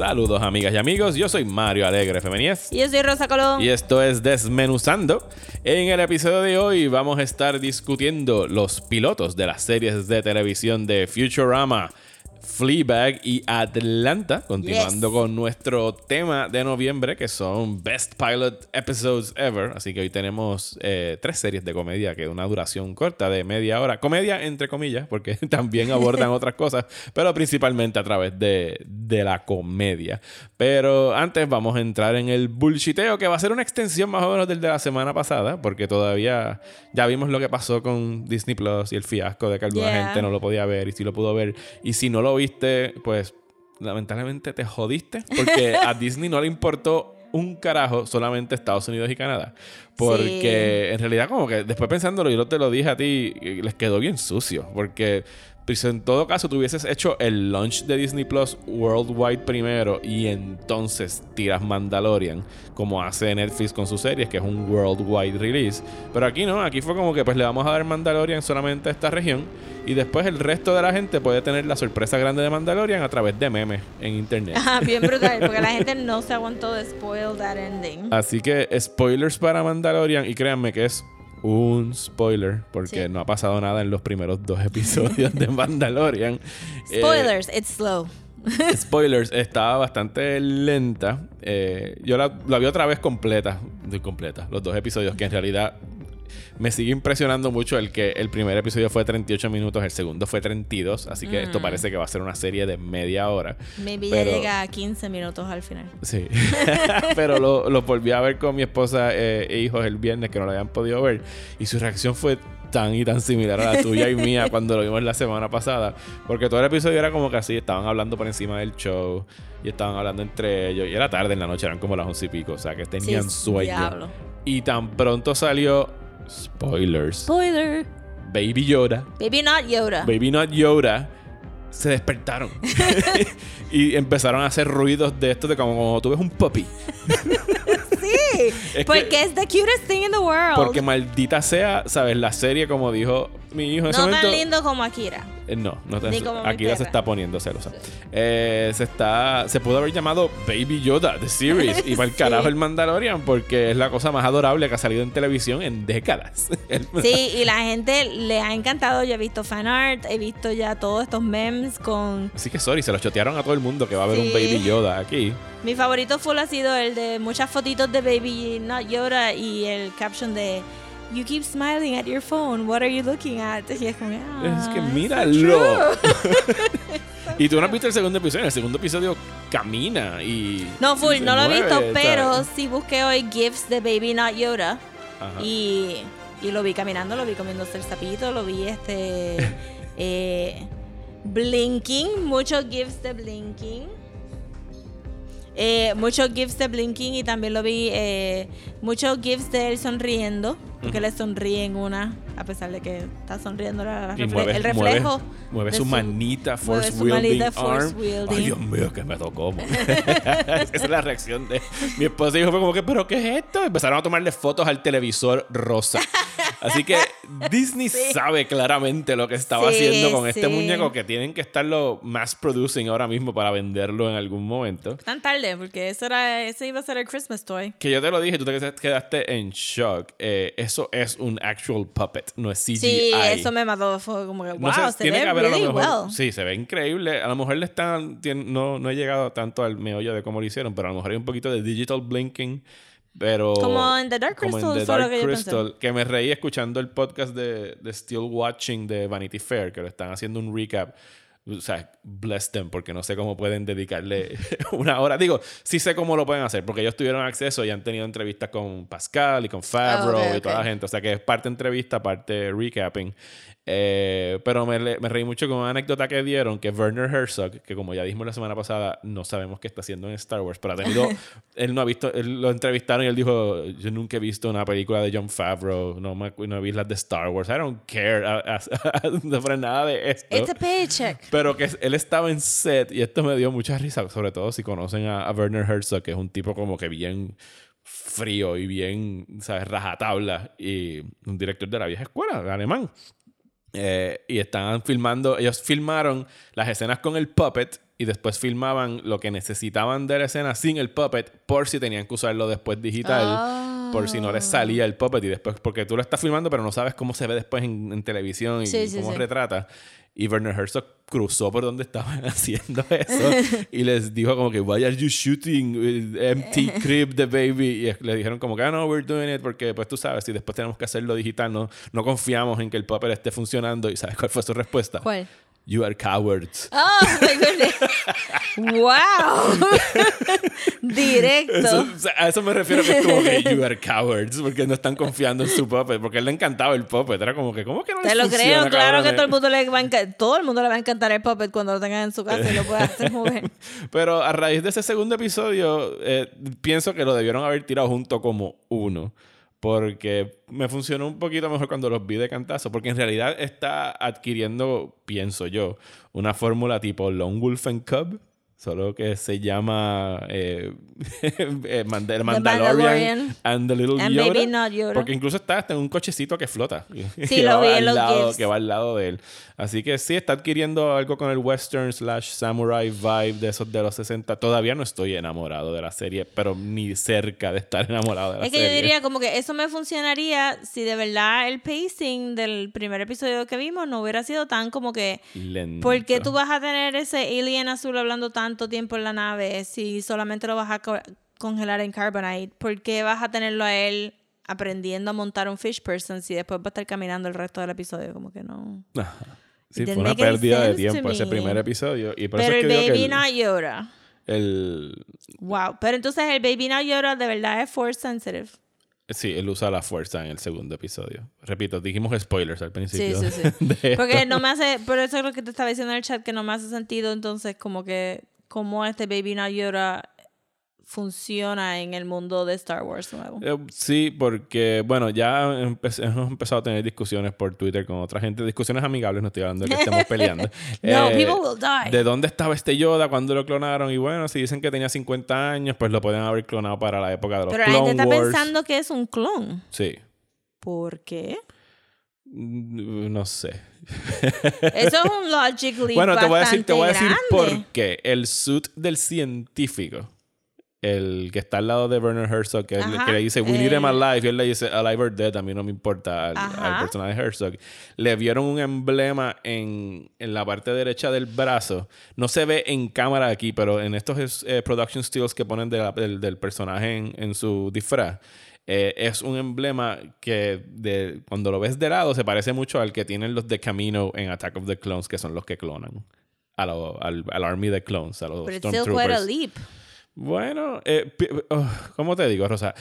Saludos amigas y amigos, yo soy Mario Alegre Femenías Y yo soy Rosa Colón. y esto es Desmenuzando. En el episodio de hoy vamos a estar discutiendo los pilotos de las series de televisión de Futurama, Fleabag y Atlanta, continuando Yes. con nuestro tema de noviembre que son Best Pilot Episodes Ever. Así que hoy tenemos eh, tres series de comedia que una duración corta de media hora. Comedia entre comillas, porque también abordan otras cosas, pero principalmente a través de, de la comedia. Pero antes vamos a entrar en el bullshiteo, que va a ser una extensión más o menos del de la semana pasada, porque todavía ya vimos lo que pasó con Disney Plus y el fiasco de que alguna Yeah. gente no lo podía ver y si lo pudo ver. Y si no lo viste, pues lamentablemente te jodiste, porque a Disney no le importó un carajo solamente Estados Unidos y Canadá. Porque en realidad como que después pensándolo, yo te lo dije a ti, les quedó bien sucio, porque pues, en todo caso tú hubieses hecho el launch de Disney Plus worldwide primero y entonces tiras Mandalorian, como hace Netflix con sus series, que es un worldwide release. Pero aquí no, aquí fue como que pues le vamos a dar Mandalorian solamente a esta región y después el resto de la gente puede tener la sorpresa grande de Mandalorian a través de memes en internet. Ajá, bien brutal, porque la gente no se aguantó de spoil that ending. Así que spoilers para Mandalorian y créanme que es un spoiler porque Sí. no ha pasado nada en los primeros dos episodios de Mandalorian. Eh, Spoilers, it's slow. spoilers, estaba bastante lenta. Eh, yo la, la vi otra vez completa, completa, los dos episodios que en realidad me sigue impresionando mucho el que el primer episodio fue 38 minutos, el segundo fue 32, así que esto parece que va a ser una serie de media hora. Maybe Pero- ya llega a 15 minutos al final. Sí. Pero lo, lo volví a ver con mi esposa eh, e hijos el viernes que no lo habían podido ver. Y su reacción fue tan y tan similar a la tuya y mía cuando lo vimos la semana pasada. Porque todo el episodio era como que así, estaban hablando por encima del show y estaban hablando entre ellos. Y era tarde en la noche, eran como las once y pico. O sea que tenían Sí, sueño. diablo. Y tan pronto salió. Spoilers. Spoiler. Baby Yoda. Baby not Yoda. Baby Not Yoda se despertaron y empezaron a hacer ruidos de esto de como, como tú ves un puppy. Sí, Es porque que- es the cutest thing in the world. Porque maldita sea, ¿sabes? La serie, como dijo mi hijo en ese no momento. tan lindo como Akira. Eh, no, no mi aquí ya se está poniendo celosa. Eh, se está. Se pudo haber llamado Baby Yoda, The Series. Y para el Sí. carajo el Mandalorian, porque es la cosa más adorable que ha salido en televisión en décadas. Sí, y la gente le ha encantado. Yo he visto fan art, he visto ya todos estos memes con... Así que sorry, se lo chotearon a todo el mundo que va a haber un. Baby Yoda aquí. Mi favorito full ha sido el de muchas fotitos de Baby Not Yoda y el caption de You keep smiling at your phone, what are you looking at? Y es como, Es que "Ah, míralo. true". y tú no has visto el segundo episodio. El segundo episodio camina y. No, full, no lo he visto, ¿sabes? pero sí busqué hoy GIFs de Baby Not Yoda Ajá. y, y lo vi caminando, lo vi comiéndose el sapito, lo vi este eh, blinking, muchos GIFs de blinking. Eh, muchos GIFs de blinking y también lo vi eh, muchos GIFs de él sonriendo, porque le sonríe en una, a pesar de que está sonriendo la- la refle- mueve, el reflejo. mueve, mueve su, manita mueve force su wielding manita force arm. wielding. Ay, Dios mío, que me tocó. Esa es la reacción de mi esposa y dijo fue como que, ¿pero qué es esto? Empezaron a tomarle fotos al televisor rosa. Así que Disney sabe claramente lo que estaba Sí, haciendo con este muñeco que tienen que estarlo mass producing ahora mismo para venderlo en algún momento. Tan tarde, porque eso era, ese iba a ser el Christmas toy. Que yo te lo dije, tú te quedaste en shock. Eh, eso es un actual puppet, no es CGI. Sí, eso me mató. Fue como que, wow, No sé, se tiene ve que haber a really lo mejor. well. Sí, se ve increíble. A lo mejor le están. no, no he llegado tanto al meollo de cómo lo hicieron, pero a lo mejor hay un poquito de digital blinking. Pero. Como en The Dark como en Crystal, The Dark que Crystal, que me reí escuchando el podcast de, de Still Watching de Vanity Fair, que lo están haciendo un recap. O sea, bless them, porque no sé cómo pueden dedicarle una hora. Digo, sí sé cómo lo pueden hacer, porque ellos tuvieron acceso y han tenido entrevistas con Pascal y con Favreau Ah, ok, y toda la ok. gente. O sea, que es parte entrevista, parte recapping. Eh, pero me, me reí mucho con una anécdota que dieron que Werner Herzog, que como ya dijimos la semana pasada, no sabemos qué está haciendo en Star Wars, pero ha tenido, él no ha visto, él lo entrevistaron y él dijo, yo nunca he visto una película de John Favreau, no, no vi las de Star Wars, I don't care a- a- no sobre nada de esto. It's a paycheck. Pero que él estaba en set y esto me dio mucha risa, sobre todo si conocen a, Werner Herzog, que es un tipo como que bien frío y bien, ¿sabes? Rajatabla y un director de la vieja escuela, alemán. Eh, y estaban filmando, ellos filmaron las escenas con el puppet y después filmaban lo que necesitaban de la escena sin el puppet por si tenían que usarlo después digital, Ah. por si no les salía el puppet y después, porque tú lo estás filmando pero no sabes cómo se ve después en, en televisión y Sí, sí, cómo sí. retrata. Y Werner Herzog cruzó por donde estaban haciendo eso y les dijo como que, why are you shooting with empty crib the baby? Y le dijeron como que, ah, no, we're doing it porque pues tú sabes, si después tenemos que hacerlo digital, no, no confiamos en que el puppet esté funcionando. ¿Y sabes cuál fue su respuesta? ¿Cuál? You are cowards. Oh my goodness. wow. Directo. Eso- o sea, a eso me refiero que es como que you are cowards porque no están confiando en su puppet porque a él le encantaba el puppet era como que ¿cómo que no Te lo funciona, creo, claro que todo el mundo le va a todo el mundo le va a encantar el puppet cuando lo tengan en su casa y lo pueda hacer mover. Pero a raíz de ese segundo episodio, eh, pienso que lo debieron haber tirado junto como uno. Porque me funcionó un poquito mejor cuando los vi de cantazo. Porque en realidad está adquiriendo, pienso yo, una fórmula tipo Lone Wolf and Cub. Solo que se llama eh, eh, el Mandalorian, Mandalorian and the Little and Yoda. Baby Not Yoda. Porque incluso está hasta en un cochecito que flota. Sí, que lo vi en los lado, GIFs. Que va al lado de él. Así que sí, está adquiriendo algo con el western slash samurai vibe de esos de los 60. Todavía no estoy enamorado de la serie, pero ni cerca de estar enamorado de la Es que serie. yo diría como que eso me funcionaría si de verdad el pacing del primer episodio que vimos no hubiera sido tan como que Lento. ¿Por qué tú vas a tener ese alien azul hablando tanto tiempo en la nave si solamente lo vas a co- congelar en carbonite? ¿Por qué vas a tenerlo a él aprendiendo a montar un fish person si después va a estar caminando el resto del episodio? Como que no. Ajá. Sí, fue una pérdida de tiempo ese me. primer episodio. Y por Pero eso el es que digo baby not Yoda. el, el- Wow. Pero entonces el baby not Yoda de verdad es force sensitive. Sí, él usa la fuerza en el segundo episodio. Repito, dijimos spoilers al Sí, principio. sí, sí. de Porque no me hace, por eso es lo que te estaba diciendo en el chat, que no me hace sentido entonces como que cómo este Baby Not Yoda funciona en el mundo de Star Wars nuevo. Eh, sí, porque, bueno, ya hemos empezado a tener discusiones por Twitter con otra gente. Discusiones amigables, no estoy hablando de que estemos peleando. No, Eh, people will die. ¿De dónde estaba este Yoda? ¿Cuándo lo clonaron? Y bueno, si dicen que tenía 50 años, pues lo pueden haber clonado para la época de los Pero la Clone gente está Wars. pensando que es un clon. Sí. ¿Por qué? Mm, No sé. Eso es un logic leap Bueno, te voy a decir, te voy a decir bastante por qué. El suit del científico, el que está al lado de Werner Herzog, que, el que le dice, we need him el- alive, y él le dice, alive or dead, a mí no me importa al, personaje de Herzog. Le vieron un emblema en, en la parte derecha del brazo. No se ve en cámara aquí, pero en estos eh, production stills que ponen de la- del, del personaje en, en su disfraz. eh, es un emblema que de, cuando lo ves de lado se parece mucho al que tienen los de Camino en Attack of the Clones, que son los que clonan a lo- al, al army de clones, a los But it's still quite a Stormtroopers. leap. Bueno, eh, oh, ¿cómo te digo, Rosa?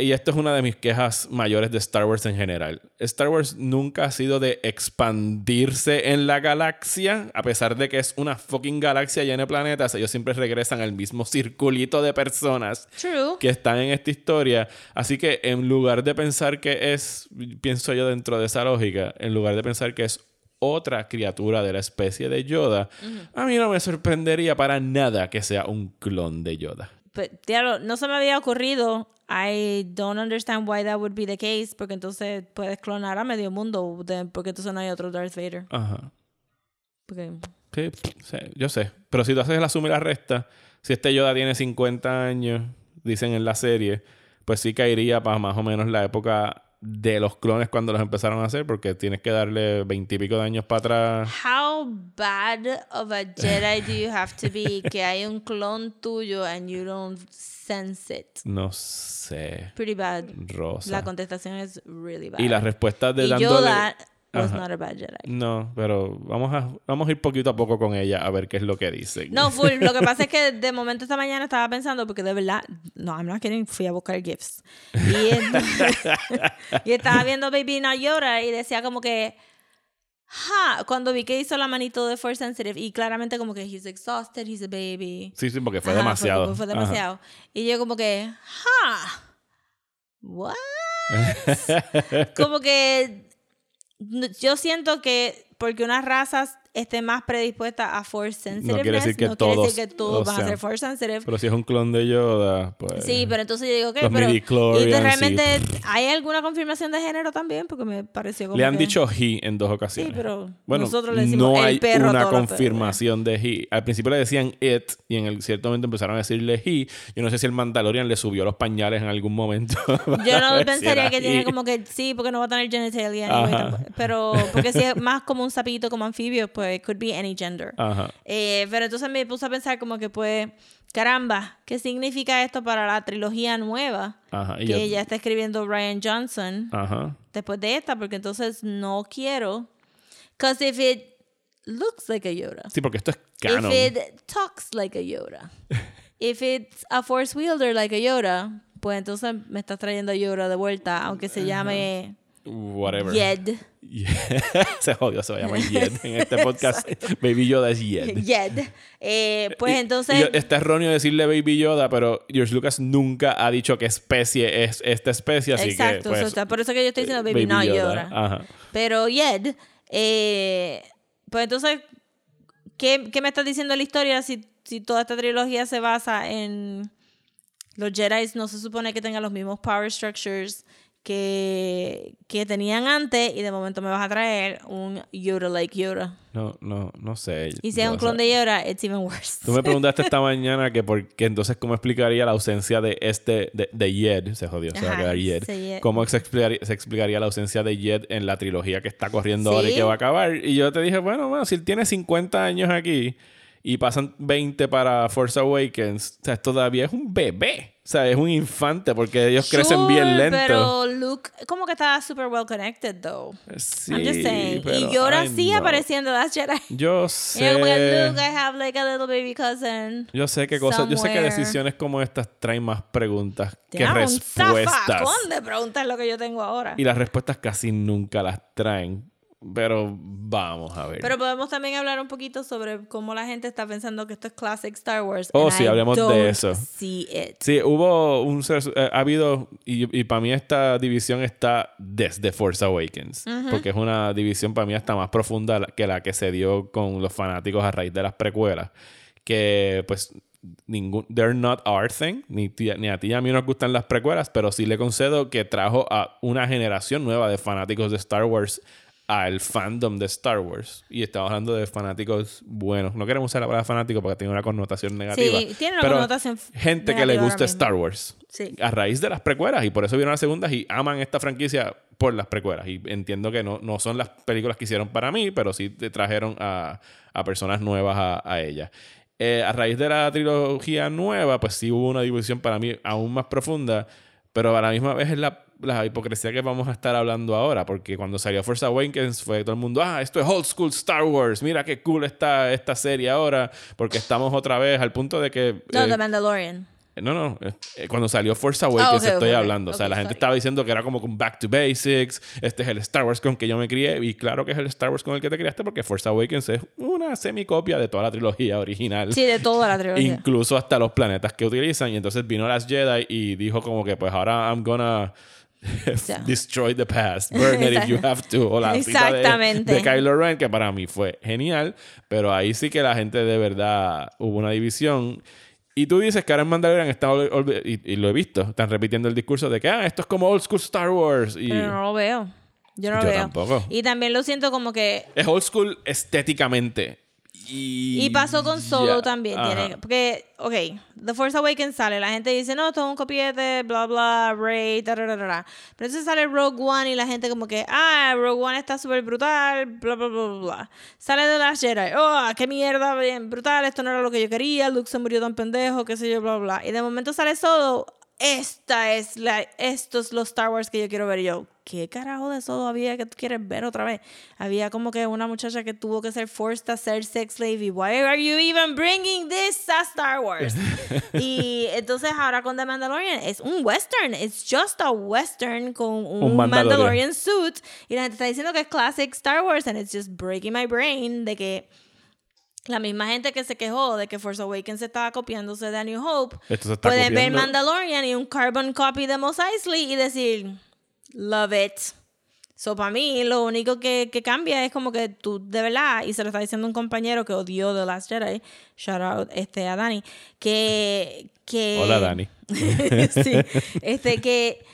Y esto es una de mis quejas mayores de Star Wars en general. Star Wars nunca ha sido de expandirse en la galaxia, a pesar de que es una fucking galaxia llena de planetas. Ellos siempre regresan al mismo circulito de personas True. que están en esta historia. Así que en lugar de pensar que es, pienso yo dentro de esa lógica, en lugar de pensar que es otra criatura de la especie de Yoda, a mí no me sorprendería para nada que sea un clon de Yoda. Pero, diablo, no se me había ocurrido. I don't understand why that would be the case. Porque entonces puedes clonar a medio mundo. porque entonces no hay otro Darth Vader. Ajá. Porque Sí, sí, yo sé. Pero si tú haces la suma y la resta, si este Yoda tiene 50 años, dicen en la serie, pues sí caería para más o menos la época de los clones cuando los empezaron a hacer, porque tienes que darle 20 y pico de años para atrás. How bad of a Jedi do you have to be que hay un clon tuyo and you don't sense it? No sé. Pretty bad. Rosa. La contestación es really bad. y las respuestas de Y dándole... Yoda was Ajá. not a bad Jedi. No, pero vamos a, vamos a ir poquito a poco con ella a ver qué es lo que dice. No, full. Lo que pasa es que de momento esta mañana estaba pensando, porque de verdad, no, I'm not kidding, fui a buscar gifts. Y, entonces- y estaba viendo Baby Not Yoda y decía como que, ja, cuando vi que hizo la manito de Force Sensitive y claramente como que he's exhausted, he's a baby. Sí, sí, porque fue Ajá, demasiado. Fue, fue Ajá. demasiado. Y yo como que, ja, what? como que yo siento que porque unas razas estén más predispuestas a force sensitiveness, quiere decir que no quiere todos, decir que todos van a ser force sensitive. Pero si es un clon de Yoda, pues. Sí, pero entonces yo digo, ok, Los pero... Y realmente, ¿hay alguna confirmación de género también? Porque me pareció como Le han que- dicho he en dos ocasiones. Sí, pero bueno, nosotros le decimos no el hay perro a una confirmación de he. Al principio le decían it y en el cierto momento empezaron a decirle he. Yo no sé si el Mandalorian le subió los pañales en algún momento. Yo no pensaría que tiene como que sí, porque no va a tener genitalia. anyway, pero porque si es más como un sapito, como anfibio, pues it could be any gender. Ajá. Eh, pero entonces me puse a pensar como que pues, caramba, ¿qué significa esto para la trilogía nueva? Ajá. que ya está escribiendo Ryan Johnson Ajá. después de esta, porque entonces no quiero. Because if it looks like a Yoda, Sí, porque esto es canon. if it talks like a Yoda, if it's a Force wielder like a Yoda, pues entonces me estás trayendo a Yoda de vuelta, aunque se llame Whatever. Yed. se jodió, se va a llamar Yed en este podcast. Baby Yoda es Yed. Yed. Eh, pues Y- entonces. y está erróneo decirle Baby Yoda, pero George Lucas nunca ha dicho qué especie es esta especie, así exacto, que. Pues, está- por eso que yo estoy diciendo Baby, Baby no Yoda, Yoda. ajá. Pero Yed, eh, pues entonces, ¿qué, qué me estás diciendo la historia si, si toda esta trilogía se basa en los Jedi no se supone que tengan los mismos power structures que, que tenían antes y de momento me vas a traer un Yoda like Yoda. No, no, no sé. Y si es no un clon de Yoda, it's even worse. Tú me preguntaste esta mañana que por que entonces cómo explicaría la ausencia de este de, de Yed, se jodió, se va a quedar Yed. ¿Cómo se explicaría, se explicaría la ausencia de Yed en la trilogía que está corriendo ahora y que va a acabar? Y yo te dije, bueno, bueno, si él tiene 50 años aquí y pasan 20 para Force Awakens, o sea, todavía es un bebé. O sea, es un infante porque ellos crecen bien Sure, lento. Pero Luke, como que está super well connected, though. Sí, I'm just saying. pero, y Yoda ay, sí no. apareciendo Last Jedi. Yo sé. yo como que, Luke, I have like a little baby cousin. Yo sé que cosas, yo sé que decisiones como estas traen más preguntas que Tiene un respuestas. zafacón de preguntas lo que yo tengo ahora. Y las respuestas casi nunca las traen. Pero vamos a ver. Pero podemos también hablar un poquito sobre cómo la gente está pensando que esto es classic Star Wars. Oh, sí, I hablemos de eso. See it. Sí, hubo un... eh, ha habido... Y, y para mí esta división está desde Force Awakens. Porque es una división para mí hasta más profunda que la que se dio con los fanáticos a raíz de las precuelas. Que pues... Ningún, they're not our thing. Ni, ti- ni a ti ni a mí nos gustan las precuelas, pero sí le concedo que trajo a una generación nueva de fanáticos de Star Wars al fandom de Star Wars. Y estamos hablando de fanáticos buenos. No queremos usar la palabra fanático porque tiene una connotación negativa. Sí, tiene una pero connotación Gente que le gusta. Star Wars. Sí. A raíz de las precuelas. Y por eso vieron las segundas y aman esta franquicia por las precuelas. Y entiendo que no, no son las películas que hicieron para mí, pero sí te trajeron a, a personas nuevas a, a ella. Eh, a raíz de la trilogía nueva, pues sí hubo una división para mí aún más profunda, pero a la misma vez es la, la hipocresía que vamos a estar hablando ahora, porque cuando salió Force Awakens fue todo el mundo, ah, esto es old school Star Wars, mira qué cool está esta serie ahora, porque estamos otra vez al punto de que... No, eh, The Mandalorian. no, no. eh, Cuando salió Force Awakens Ah, estoy hablando. O sea, la gente sorry. estaba diciendo que era como un back to basics. Este es el Star Wars con que yo me crié. Y claro que es el Star Wars con el que te criaste porque Force Awakens es una semicopia de toda la trilogía original. Sí, de toda la trilogía. Incluso hasta los planetas que utilizan. Y entonces vino las Jedi y dijo como que pues ahora I'm gonna... Destroy the past, burn it if you have to. O la cita de- Exactamente. de Kylo Ren, que para mí fue genial, pero ahí sí que la gente de verdad hubo una división. Y tú dices que ahora en Mandalorian está, ol- ol- y, y lo he visto, están repitiendo el discurso de que ah, esto es como old school Star Wars. Y Pero no lo veo. Yo no lo Yo veo. tampoco. Y también lo siento como que es old school estéticamente. Y, Y pasó con Solo ya, también. ajá. Tiene, porque, ok, The Force Awakens sale, la gente dice, no, esto es un copiete, bla, bla, Rey, ta, ta, ta, ta. Pero entonces sale Rogue One y la gente como que, ah, Rogue One está súper brutal, bla, bla, bla, bla. Sale de Last Jedi, oh, qué mierda, bien brutal, esto no era lo que yo quería, Luke se murió tan pendejo, qué sé yo, bla, bla. Y de momento sale Solo, esta es la, estos es los Star Wars que yo quiero ver. Y yo, ¿qué carajo de eso había que tú quieres ver otra vez? Había como que una muchacha que tuvo que ser forced a ser sex slave. Why are you even bringing this a Star Wars? y entonces ahora con The Mandalorian es un western. It's just a western con un, Un Mandalorian. Mandalorian suit. Y la gente está diciendo que es classic Star Wars. And it's just breaking my brain de que la misma gente que se quejó de que Force Awakens estaba copiándose de A New Hope Esto se está pueden ver. Mandalorian y un carbon copy de Mos Eisley y decir love it. So, para mí, lo único que, que cambia es como que tú, de verdad, y se lo está diciendo un compañero que odió The Last Jedi, shout out este, a Dani, que, que... Hola, Dani. sí, este, que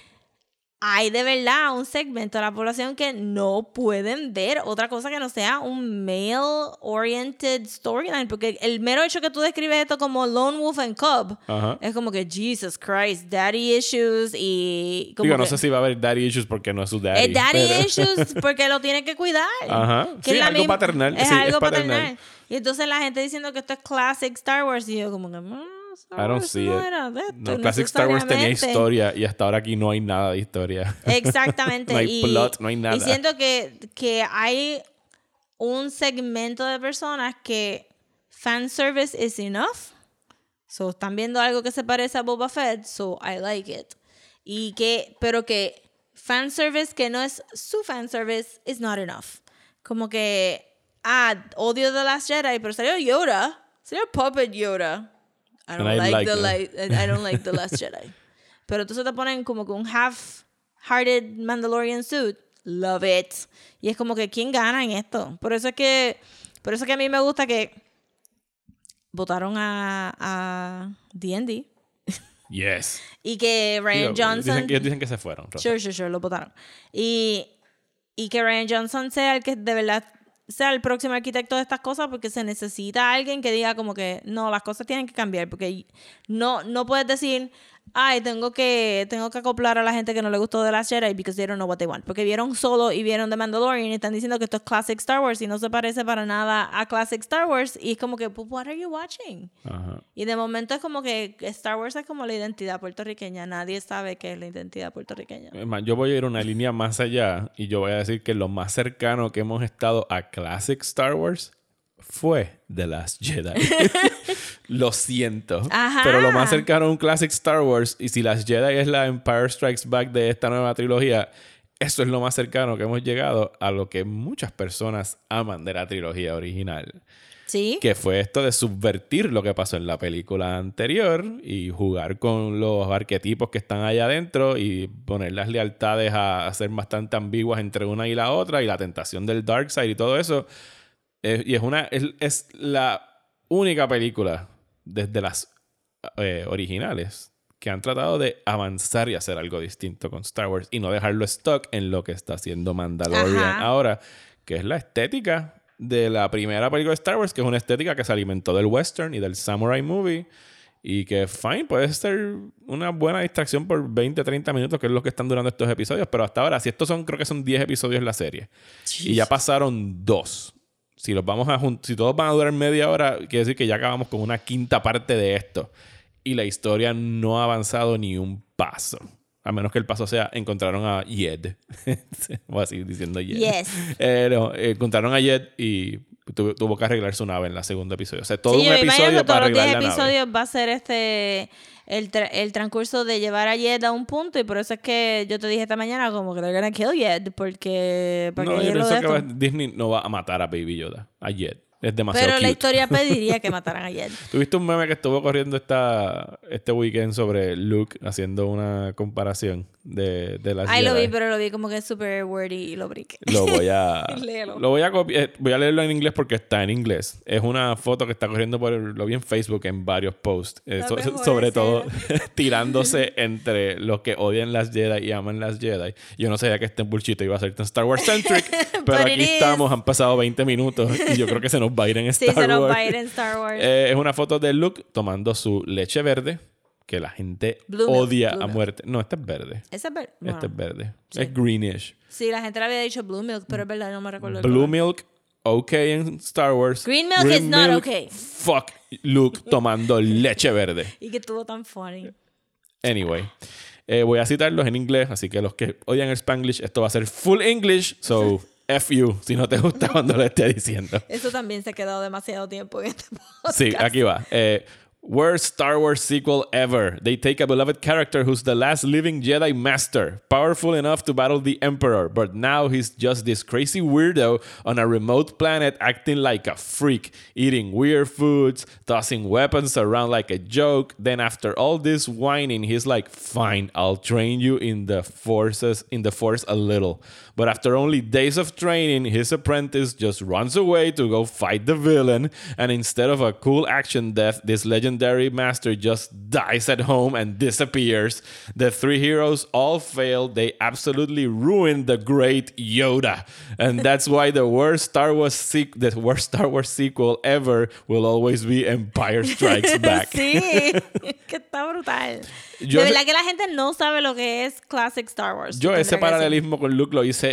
hay de verdad un segmento de la población que no pueden ver otra cosa que no sea un male-oriented storyline. Porque el mero hecho que tú describes esto como Lone Wolf and Cub Ajá. es como que Jesus Christ, daddy issues y. Como Digo, no que- sé si va a haber daddy issues porque no es su daddy. es daddy pero- issues porque lo tiene que cuidar. Ajá. Que Sí, es algo misma- paternal. Es Sí, es algo paternal. paternal. Y entonces la gente diciendo que esto es classic Star Wars y yo como que... "Mm, Star I don't Wars see no it. era de esto No, Classic Star Wars tenía necesariamente". historia y hasta ahora aquí no hay nada de historia. Exactamente. No hay y, plot, no hay nada. Y siento que, que hay un segmento de personas que fanservice is enough. So, están viendo algo que se parece a Boba Fett, so I like it. Y que, pero que fanservice que no es su fanservice is not enough. Como que, ah, odio The Last Jedi, pero salió Yoda. Salió Puppet Yoda. I don't like, like the light, I don't like The Last Jedi. Pero entonces te ponen como que un half-hearted Mandalorian suit. Love it. Y es como que, ¿quién gana en esto? Por eso es que, por eso es que a mí me gusta que votaron a, a D&D Yes. y que Ryan Digo, Johnson... Dicen ellos dicen que se fueron. Sure, sure, sure, lo votaron. Y, y que Ryan Johnson sea el que de verdad sea el próximo arquitecto de estas cosas porque se necesita alguien que diga como que no, las cosas tienen que cambiar porque no, no puedes decir, ay, tengo que, tengo que acoplar a la gente que no le gustó de la Jedi because they don't know what they want. Porque vieron solo y vieron The Mandalorian y están diciendo que esto es classic Star Wars y no se parece para nada a classic Star Wars y es como que, "But what are you watching? Ajá. Y de momento es como que Star Wars es como la identidad puertorriqueña. Nadie sabe qué es la identidad puertorriqueña. Yo voy a ir una línea más allá y yo voy a decir que lo más cercano que hemos estado a Classic Star Wars fue The Last Jedi. lo siento. Ajá. Pero lo más cercano a un Classic Star Wars, y si Last Jedi es la Empire Strikes Back de esta nueva trilogía, eso es lo más cercano que hemos llegado a lo que muchas personas aman de la trilogía original. Sí. Que fue esto de subvertir lo que pasó en la película anterior y jugar con los arquetipos que están allá adentro y poner las lealtades a, a ser bastante ambiguas entre una y la otra y la tentación del dark side y todo eso. Eh, y es una es, es la única película desde las eh, originales que han tratado de avanzar y hacer algo distinto con Star Wars y no dejarlo stock en lo que está haciendo Mandalorian Ajá. ahora, que es la estética de la primera película de Star Wars, que es una estética que se alimentó del western y del samurai movie y que fine puede ser una buena distracción por 20, 30 minutos, que es lo que están durando estos episodios, pero hasta ahora, si estos son, creo que son 10 episodios en la serie y ya pasaron dos. Si los vamos a si todos van a durar media hora, quiere decir que ya acabamos con una quinta parte de esto. Y la historia no ha avanzado ni un paso. A menos que el paso sea encontraron a Yed. Voy a seguir diciendo Yed. Yes. Eh, no, encontraron a Yed y tuvo, tuvo que arreglar su nave en el segundo episodio. O sea, todo Sí, un episodio para los 10 arreglar la nave. episodios va a ser este el, tra- el transcurso de llevar a Yed a un punto y por eso es que yo te dije esta mañana como que they're gonna kill Yed porque para No, que yo pienso que va-. Disney no va a matar a Baby Yoda, a Yed. Es demasiado Pero la cute. historia pediría que mataran a Yed. ¿Tuviste un meme que estuvo corriendo esta, este weekend sobre Luke haciendo una comparación de, de las Ay, lo vi, pero lo vi como que super wordy y lo brinqué. Lo voy a... Lo voy a copiar. Voy a leerlo en inglés porque está en inglés. Es una foto que está corriendo por... Lo vi en Facebook en varios posts. Eh, La so- sobre todo tirándose entre los que odian las Jedi y aman las Jedi. Yo no sabía que este bullshit iba a ser tan Star Wars centric. pero aquí is. estamos. Han pasado 20 minutos. Y yo creo que se nos va a ir en Sí, Star se nos Wars. va a ir en Star Wars. Eh, es una foto de Luke tomando su leche verde, que la gente Blue odia a milk. muerte. No, este es verde. Esa es ver- bueno, Este es verde. Es greenish. Sí, la gente le había dicho Blue Milk, pero es verdad, no me recuerdo. Blue milk, ok en Star Wars. Green milk is not okay. Fuck Luke tomando leche verde. Y que estuvo tan funny. Anyway. eh, voy a citarlos en inglés, así que los que odian el Spanglish, esto va a ser full English, so F you, si no te gusta cuando lo esté diciendo. Eso también se ha quedado demasiado tiempo en este podcast. Sí, aquí va. Eh, worst Star Wars sequel ever. They take a beloved character who's the last living Jedi Master, powerful enough to battle the Emperor, but now he's just this crazy weirdo on a remote planet acting like a freak, eating weird foods, tossing weapons around like a joke. Then after all this whining, he's like, "Fine, I'll train you in the forces in the Force a little." But after only days of training, his apprentice just runs away to go fight the villain. And instead of a cool action death, this legendary master just dies at home and disappears. The three heroes all fail. They absolutely ruin the great Yoda. And that's why the worst Star Wars sequ- the worst Star Wars sequel ever will always be Empire Strikes Back. Sí, que está brutal. Yo de verdad que la gente no sabe lo que es Classic Star Wars. Yo ese paralelismo con Luke lo hice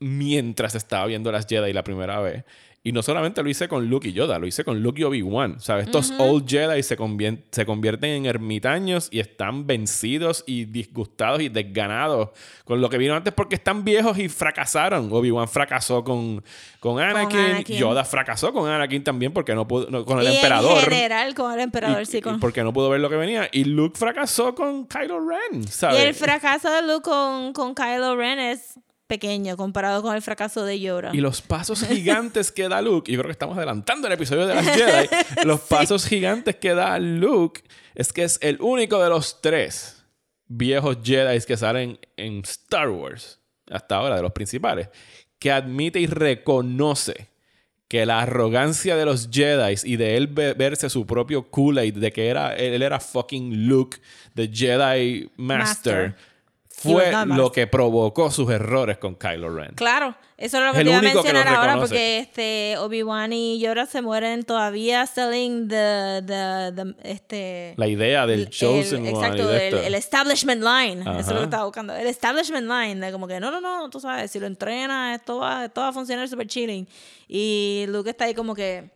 mientras estaba viendo las Jedi la primera vez. Y no solamente lo hice con Luke y Yoda, lo hice con Luke y Obi-Wan. ¿Sabes? Estos old Jedi se, convien- se convierten en ermitaños y están vencidos y disgustados y desganados con lo que vino antes porque están viejos y fracasaron. Obi-Wan fracasó con, con, Anakin, Anakin. Yoda fracasó con Anakin también porque no pudo, no- con el y emperador. en general con el emperador, y- sí. y Con... porque no pudo ver lo que venía. Y Luke fracasó con Kylo Ren, Y ¿sabes? el fracaso de Luke con, con Kylo Ren es pequeño comparado con el fracaso de Yoda. Y los pasos gigantes que da Luke, y yo creo que estamos adelantando el episodio de las Jedi, los pasos gigantes que da Luke es que es el único de los tres viejos Jedi que salen en Star Wars, hasta ahora de los principales, que admite y reconoce que la arrogancia de los Jedi y de él verse su propio Kool-Aid, de que era, él era fucking Luke, the Jedi Master, Master. Fue lo que provocó sus errores con Kylo Ren. Claro, eso es lo que Es el te iba a mencionar ahora porque este Obi-Wan y Yoda se mueren todavía selling the, the, the- este La idea del el- Chosen One y exacto, el, el establishment line, eso es Ajá. lo que estaba buscando. El establishment line de como que no, no, no, tú sabes, si lo entrenas, esto va, esto va a funcionar super chilling. Y Luke está ahí como que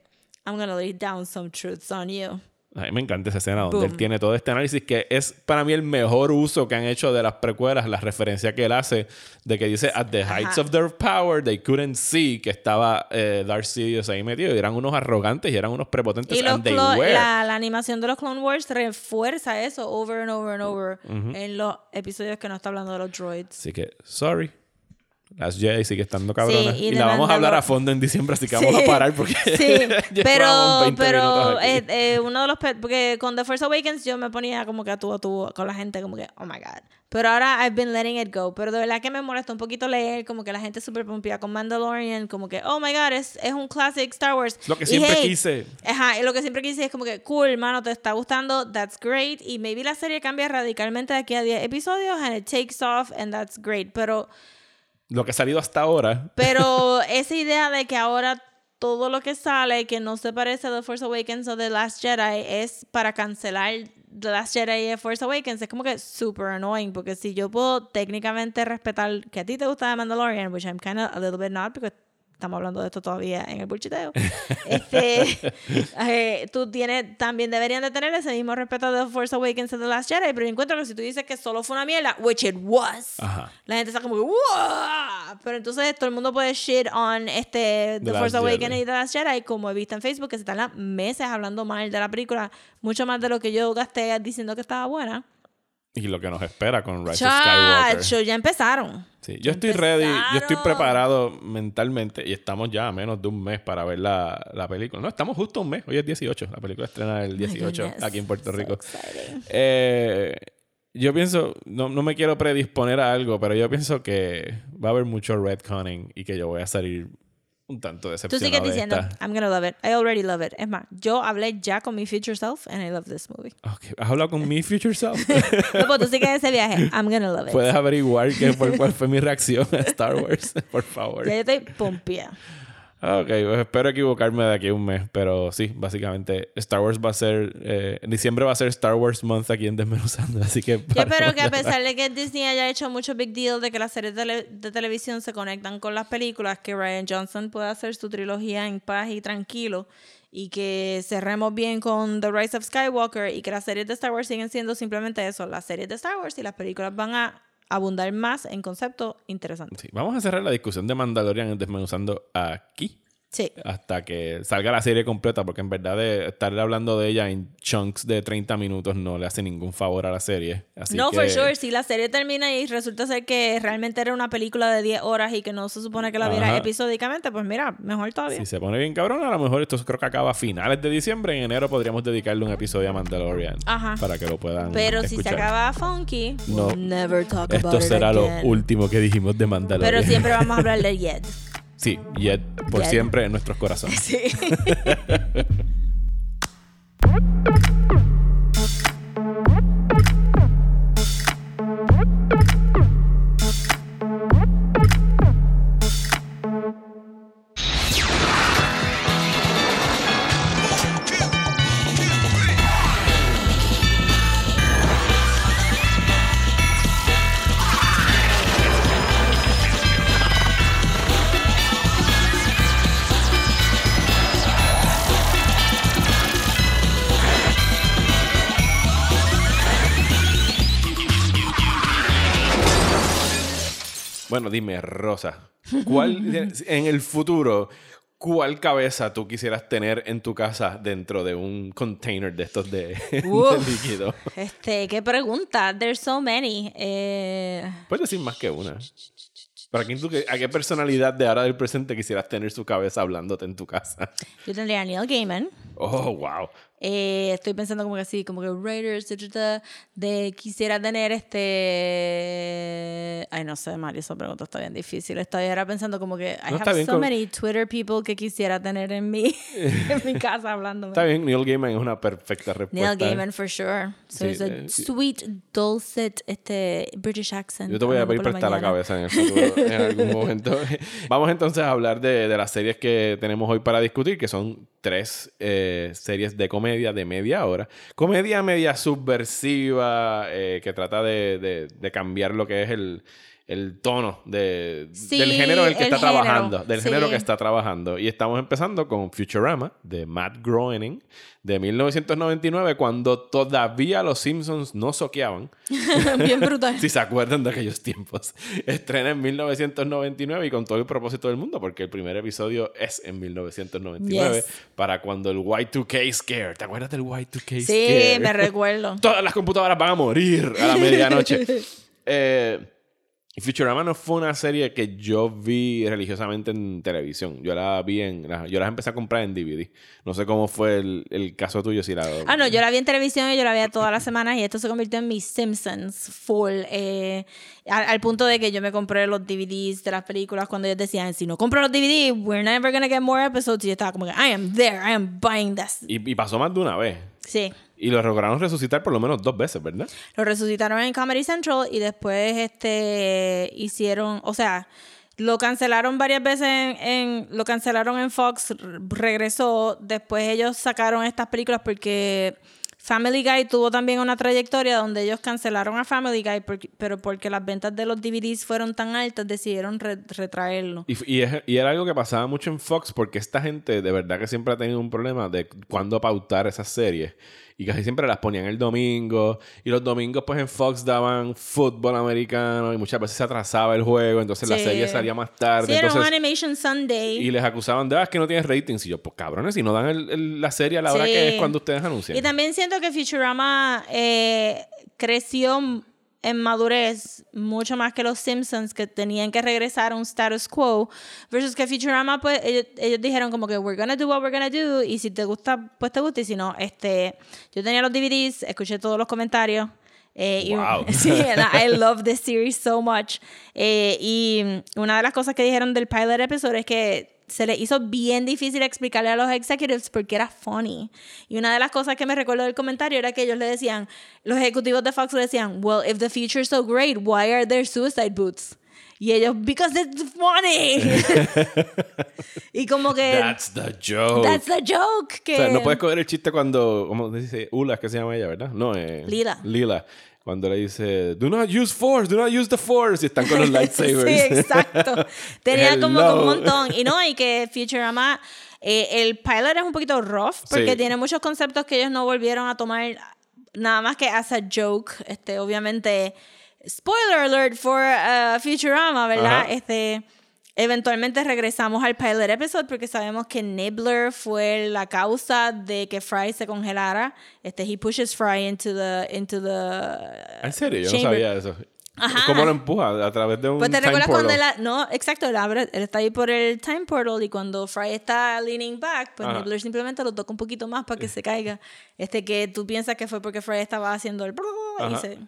I'm gonna lay down some truths on you. A mí me encanta esa escena donde Boom. él tiene todo este análisis que es para mí el mejor uso que han hecho de las precuelas, la referencia que él hace de que dice at the heights Ajá. of their power they couldn't see que estaba eh, Darth Sidious ahí metido y eran unos arrogantes y eran unos prepotentes Y los and they were. la, la animación de los Clone Wars refuerza eso over and over and over en los episodios que no está hablando de los droids. Así que sorry. Las Jedi sigue estando cabronas. y y de la vamos a hablar a fondo en diciembre, así que Sí. vamos a parar porque Sí, pero, 20 minutos pero eh, eh, uno de los... Porque con The Force Awakens yo me ponía como que a tú a tú con la gente, como que, oh my God. Pero ahora I've been letting it go. Pero de verdad que me molesta un poquito leer como que la gente súper pompía con Mandalorian, como que, oh my God, es, es un classic Star Wars. Lo que Y, siempre hey, quise. Ajá, y lo que siempre quise es como que, cool, mano, te está gustando, that's great. Y maybe la serie cambia radicalmente de aquí a 10 episodios and it takes off and that's great. Pero... Lo que ha salido hasta ahora. Pero esa idea de que ahora todo lo que sale que no se parece a The Force Awakens o The Last Jedi es para cancelar The Last Jedi y The Force Awakens es como que super annoying porque si yo puedo técnicamente respetar que a ti te gusta The Mandalorian, which I'm kind of a little bit not porque estamos hablando de esto todavía en el bullshiteo. este, eh, tú tienes, también deberían de tener ese mismo respeto de Force Awakens y The Last Jedi, pero encuentro que si tú dices que solo fue una mierda, which it was, Ajá. la gente está como que. Pero entonces todo el mundo puede shit on este The, The Force Awakens y The Last Jedi, como he visto en Facebook, que se están meses hablando mal de la película, mucho más de lo que yo gasté diciendo que estaba buena. Y lo que nos espera con Rise of Skywalker. Chacho, ya empezaron. Sí, yo estoy ready, yo estoy preparado mentalmente y estamos ya a menos de un mes para ver la, la película. No, estamos justo un mes, hoy es 18, la película estrena el 18 goodness, aquí en Puerto so Rico. Eh, yo pienso, no, no me quiero predisponer a algo, pero yo pienso que va a haber mucho retconning y que yo voy a salir un tanto Tú decepcionado sigues de diciendo. I'm gonna love it. I already love it. Es más, yo hablé ya con mi future self and I love this movie. Ok, ¿Has hablado con mi future self? No, pues tú sigues ese viaje. I'm gonna love it. Puedes averiguar qué fue, cuál fue mi reacción a Star Wars, por favor. Ya yo estoy pompía. Ok, pues espero equivocarme de aquí a un mes, pero sí, básicamente Star Wars va a ser, eh, en diciembre va a ser Star Wars Month aquí en Desmenuzando, así que... Yo espero que a pesar de que Disney haya hecho mucho big deal de que las series de, de televisión se conectan con las películas, que Ryan Johnson pueda hacer su trilogía en paz y tranquilo y que cerremos bien con The Rise of Skywalker y que las series de Star Wars siguen siendo simplemente eso, las series de Star Wars y las películas van a abundar más en conceptos interesantes. Vamos a cerrar la discusión de Mandalorian en Desmenuzando aquí. Sí. hasta que salga la serie completa, porque en verdad de estar hablando de ella en chunks de 30 minutos no le hace ningún favor a la serie. Así no, que, for sure. Si la serie termina y resulta ser que realmente era una película de 10 horas y que no se supone que la vieras Ajá. episódicamente, pues mira, mejor todavía. Si se pone bien cabrón, a lo mejor esto creo que acaba a finales de diciembre. En enero podríamos dedicarle un episodio a Mandalorian. Ajá. Para que lo puedan Pero si se acaba funky, No. we'll never talk about Esto it será lo último que dijimos de Mandalorian. Pero siempre vamos a hablar de Yed. Sí, Yet por siempre en nuestros corazones. Sí. Bueno, dime, Rosa, ¿cuál en el futuro cuál cabeza tú quisieras tener en tu casa dentro de un container de estos de, líquido? Este, qué pregunta. There's so many. Eh, Puedes decir más que una. ¿Para quién tú, ¿A qué personalidad de ahora del presente quisieras tener su cabeza hablante en tu casa? yo tendría a Neil Gaiman. Oh, wow. Eh, estoy pensando como que así, como que ta, de quisiera tener este... Ay, no sé, Mario, esa pregunta está bien difícil. Estoy ahora pensando como que I No, have so con- many Twitter people que quisiera tener en mi, en mi casa hablando. Está bien, Neil Gaiman es una perfecta respuesta. Neil Gaiman, for sure. So Sí, it's a eh, sweet, dulcet, este, British accent. Yo te voy a pedir la prestar la mañana. cabeza en el futuro, en algún momento. Vamos entonces a hablar de, de las series que tenemos hoy para discutir, que son tres eh, series de comedia de media hora. Comedia media subversiva, eh, que trata de cambiar lo que es el, el tono de, Sí, del género en el que está género, trabajando. Del sí. género que está trabajando. Y estamos empezando con Futurama, de Matt Groening, de 1999, cuando todavía los Simpsons no soqueaban. Bien brutal. Si se acuerdan de aquellos tiempos. Estrena en 1999 y con todo el propósito del mundo, porque el primer episodio es en 1999, Yes. para cuando el Y2K Scare. ¿Te acuerdas del Y2K Sí, Scare? me recuerdo. Todas las computadoras van a morir a la medianoche. eh, Futurama no fue una serie que yo vi religiosamente en televisión. Yo la vi en. la- yo las empecé a comprar en DVD. No sé cómo fue el, el caso tuyo. Si la, Ah, no, yo la vi en televisión y yo la veía todas las semanas y esto se convirtió en mis Simpsons full. eh, al, al punto de que yo me compré los DVDs de las películas cuando ellos decían, si no compro los DVDs, we're never gonna get more episodes. Y yo estaba como que, I am there, I am buying this. Y, y pasó más de una vez. Sí. Y lo lograron resucitar por lo menos dos veces, ¿verdad? Lo resucitaron en Comedy Central y después este hicieron, o sea, lo cancelaron varias veces en, en- lo cancelaron en Fox, regresó, después ellos sacaron estas películas porque Family Guy tuvo también una trayectoria donde ellos cancelaron a Family Guy, pero porque las ventas de los DVDs fueron tan altas, decidieron re- retraerlo. Y, y era algo que pasaba mucho en Fox porque esta gente de verdad que siempre ha tenido un problema de cuándo pautar esas series. Y casi siempre las ponían el domingo. Y los domingos pues en Fox daban fútbol americano y muchas veces se atrasaba el juego. Entonces la serie salía más tarde. Sí, era un Animation Sunday. y les acusaban de, ah, es que no tienes ratings. Y yo, pues cabrones, si no dan el- el- la serie a la hora que es cuando ustedes anuncian. Y también siento que Futurama eh, creció en madurez mucho más que los Simpsons que tenían que regresar a un status quo versus que Futurama pues ellos, ellos dijeron como que we're gonna do what we're gonna do y si te gusta pues te gusta y si no este yo tenía los DVDs escuché todos los comentarios eh, y- Wow. sí, and I love this series so much. Eh, y una de las cosas que dijeron del pilot episode es que se les hizo bien difícil explicarle a los executives porque era funny. Y una de las cosas que me recuerdo del comentario era que ellos le decían, los ejecutivos de Fox le decían, well, if the future's so great, why are there suicide boots? Y ellos, because it's funny. y como que. That's the joke. That's the joke. Que, O sea, no puedes coger el chiste cuando, ¿cómo dice? Ula, que se llama ella, ¿verdad? No, eh, Lila. Lila. Cuando le dice, do not use force, do not use the force. Y están con los lightsabers. sí, exacto. Tenía como que un montón. Y no, y que Futurama, eh, el pilot es un poquito rough porque Sí. tiene muchos conceptos que ellos no volvieron a tomar nada más que as a joke. Este, obviamente, spoiler alert for uh, Futurama, ¿verdad? Ajá. Este, eventualmente regresamos al pilot episode porque sabemos que Nibbler fue la causa de que Fry se congelara. Este, he pushes Fry into the, into the ¿En serio? Yo chamber. no sabía eso. Ajá. ¿Cómo lo empuja? A través de un Pues te time recuerdas cuando portal? él, no, exacto, él abre, él está ahí por el time portal y cuando Fry está leaning back, pues Ajá. Nibbler simplemente lo toca un poquito más para que se caiga. Este que tú piensas que fue porque Fry estaba haciendo el y, se-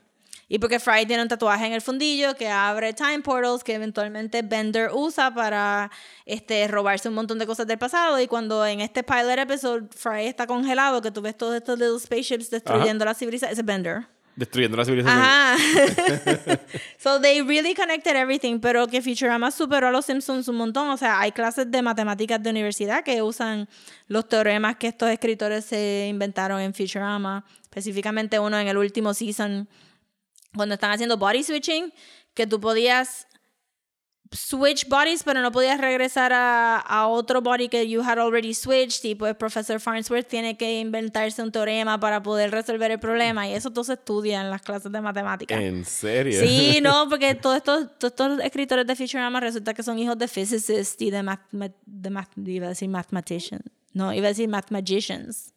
y porque Fry tiene un tatuaje en el fundillo que abre time portals que eventualmente Bender usa para este robarse un montón de cosas del pasado y cuando en este pilot episode Fry está congelado que tú ves todos estos little spaceships destruyendo la civilización, es Bender. Destruyendo la civilización. Ajá. so they really connected everything, pero que Futurama superó a los Simpsons un montón. O sea, hay clases de matemáticas de universidad que usan los teoremas que estos escritores se inventaron en Futurama. Específicamente uno en el último season, cuando están haciendo body switching, que tú podías switch bodies, pero no podías regresar a, a otro body que you had already switched. Y pues Professor Farnsworth tiene que inventarse un teorema para poder resolver el problema. Y eso todo se estudia en las clases de matemáticas. ¿En serio? Sí, no, porque todos estos, todos estos escritores de Futurama resulta que son hijos de physicists y de math, de math, iba a decir mathematicians. No, iba a decir mathematicians.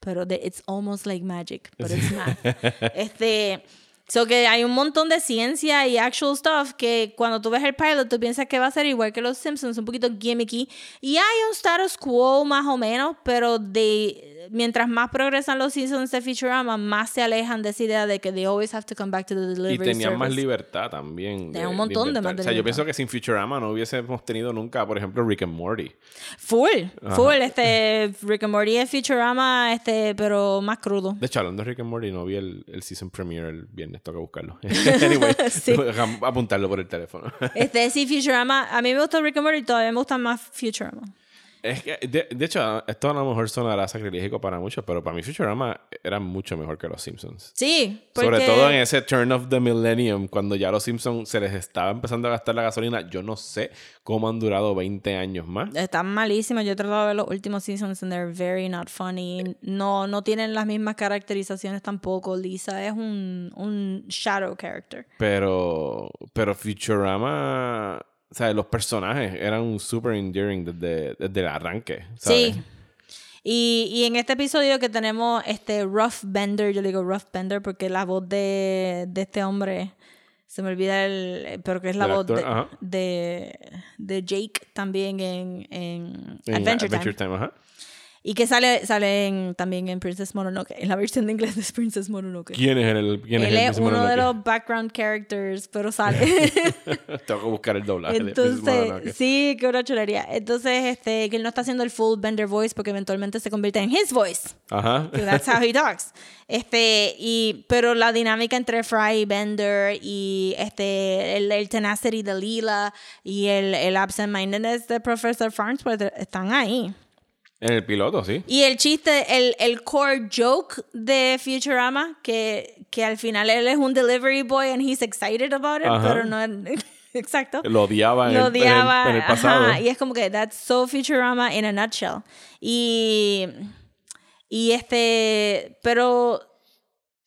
Pero de, it's almost like magic, but it's not. este, so que hay un montón de ciencia y actual stuff que cuando tú ves el pilot tú piensas que va a ser igual que los Simpsons, un poquito gimmicky. Y hay un status quo más o menos, pero de, mientras más progresan los seasons de Futurama, más se alejan de esa idea de que they always have to come back to the Y delivery tenían más service. libertad también. Tenían un montón de inventar. más O sea, yo pienso que sin Futurama no hubiésemos tenido nunca, por ejemplo, Rick and Morty. Full, full, este, Rick and Morty es Futurama, este, pero más crudo. De hecho, hablando de Rick and Morty, no vi el, el season premiere el viernes, toca buscarlo. anyway, Sí. apuntarlo por el teléfono. Este, sí, Futurama, a mí me gusta Rick and Morty, todavía me gusta más Futurama. Es que, de, de hecho, esto a lo mejor sonará sacrilégico para muchos, pero para mí Futurama era mucho mejor que los Simpsons. Sí, porque... Sobre todo en ese turn of the millennium, cuando ya los Simpsons se les estaba empezando a gastar la gasolina. Yo no sé cómo han durado 20 años más. Están malísimos. Yo he tratado de ver los últimos seasons and they're very not funny. No, no tienen las mismas caracterizaciones tampoco. Lisa es un, un shadow character. Pero, pero Futurama, o sea, los personajes eran super endearing desde, desde el arranque. ¿sabes? Sí. Y, y en este episodio que tenemos este Rough Bender, yo le digo Rough Bender porque la voz de, de este hombre, se me olvida el, pero que es la voz actor, de, de, de Jake también en, en En Adventure, Time. ajá. Y que sale, sale en- también en Princess Mononoke, en la versión de inglés de Princess Mononoke. ¿Quién es el, quién Él es el es uno de los background characters, pero sale. Tengo que buscar el doblaje de Miss Mononoke. Entonces, sí, qué una chulería. Entonces, este, que él no está haciendo el full Bender voice porque eventualmente se convierte en his voice. Ajá. So that's how he talks. Este, y, pero la dinámica entre Fry y Bender y este, el, el tenacity de Lila y el, el absent-mindedness de Professor Farnsworth están ahí. En el piloto, sí. Y el chiste, el, el core joke de Futurama, que, que al final él es un delivery boy and he's excited about it, Ajá. pero no. Exacto. Lo odiaba en, Lo el- en el- odiaba. en el, pasado. ajá, y es como que that's so Futurama in a nutshell. Y, y este, pero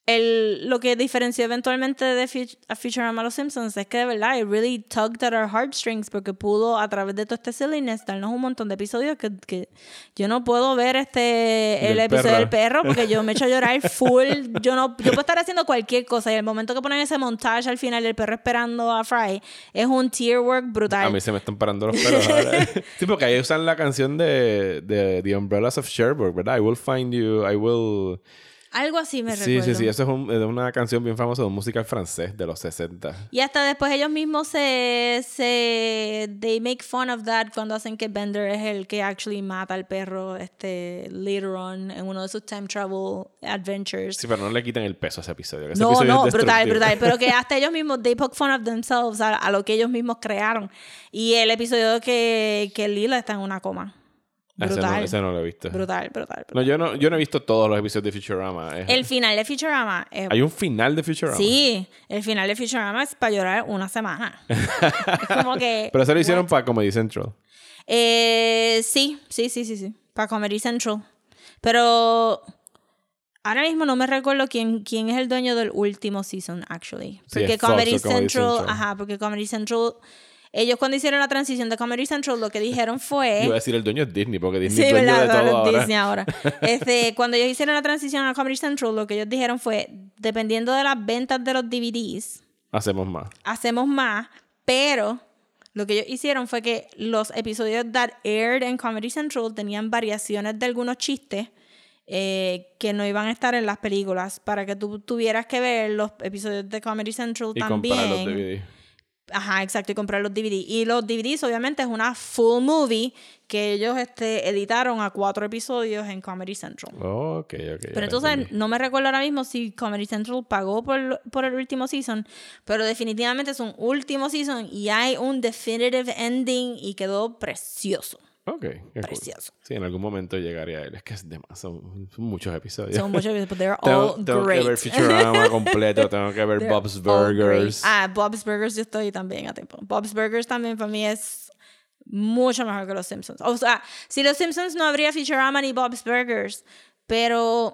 el, lo que diferenció eventualmente de Fut- a Futurama a los Simpsons es que de verdad, it really tugged at our heartstrings porque pudo a través de todo este silliness darnos un montón de episodios que, que yo no puedo ver este el episodio perro. del perro porque yo me echo a llorar full. Yo no yo puedo estar haciendo cualquier cosa y el momento que ponen ese montaje al final del perro esperando a Fry es un tear work brutal. A mí se me están parando los ahora. sí, porque ahí usan la canción de, de The Umbrellas of Cherbourg, ¿verdad? I will find you, I will... Algo así me Sí, recuerdo. sí, sí. Eso es, un- es una canción bien famosa de un musical francés de los 60. Y hasta después ellos mismos se, se they make fun of that cuando hacen que Bender es el que actually mata al perro este later on en uno de sus time travel adventures. Sí, pero no le quiten el peso a ese episodio. Ese no, episodio no, brutal, brutal. Pero que hasta ellos mismos, they poke fun of themselves a, a lo que ellos mismos crearon. Y el episodio que, que Lila está en una coma. Ese no, Brutal. ese no lo he visto. Brutal, brutal, brutal. No, yo no, yo no he visto todos los episodios de Futurama. Es- El final de Futurama es Hay un final de Futurama. Sí, el final de Futurama es para llorar una semana. es como que. Pero eso lo hicieron para Comedy Central. Eh, sí, sí, sí, sí, sí. Para Comedy Central. Pero ahora mismo no me recuerdo quién, quién es el dueño del último season, actually. Sí, Porque Fox Comedy, o Comedy Central. ajá, porque Comedy Central, ellos cuando hicieron la transición de Comedy Central, lo que dijeron fue. Iba a decir el dueño es Disney, porque Disney Sí, es dueño de todo Ahora ahora. Disney ahora. Este, cuando ellos hicieron la transición a Comedy Central, lo que ellos dijeron fue, dependiendo de las ventas de los DVDs, Hacemos más. hacemos más, pero lo que ellos hicieron fue que los episodios that aired en Comedy Central tenían variaciones de algunos chistes eh, que no iban a estar en las películas para que tú tuvieras que ver los episodios de Comedy Central Y también. comprar los DVD. Ajá, exacto, y comprar los DVD. Y los DVDs obviamente es una full movie que ellos este, editaron a cuatro episodios en Comedy Central. Oh, ok, ok. Pero entonces entendí. no me recuerdo ahora mismo si Comedy Central pagó por, por el último season, pero definitivamente es un último season y hay un definitive ending y quedó precioso. Ok, qué cool. Precioso. Sí, en algún momento llegaría a él. Es que es demasiado, son, muchos episodios. Son muchos, pero they're tengo, all tengo great. que ver Futurama completo, tengo que ver They're Bob's. Burgers. Ah, Bob's Burgers yo estoy también a tiempo. Bob's Burgers también para mí es mucho mejor que los Simpsons. O sea, si los Simpsons no habría Futurama ni Bob's Burgers, pero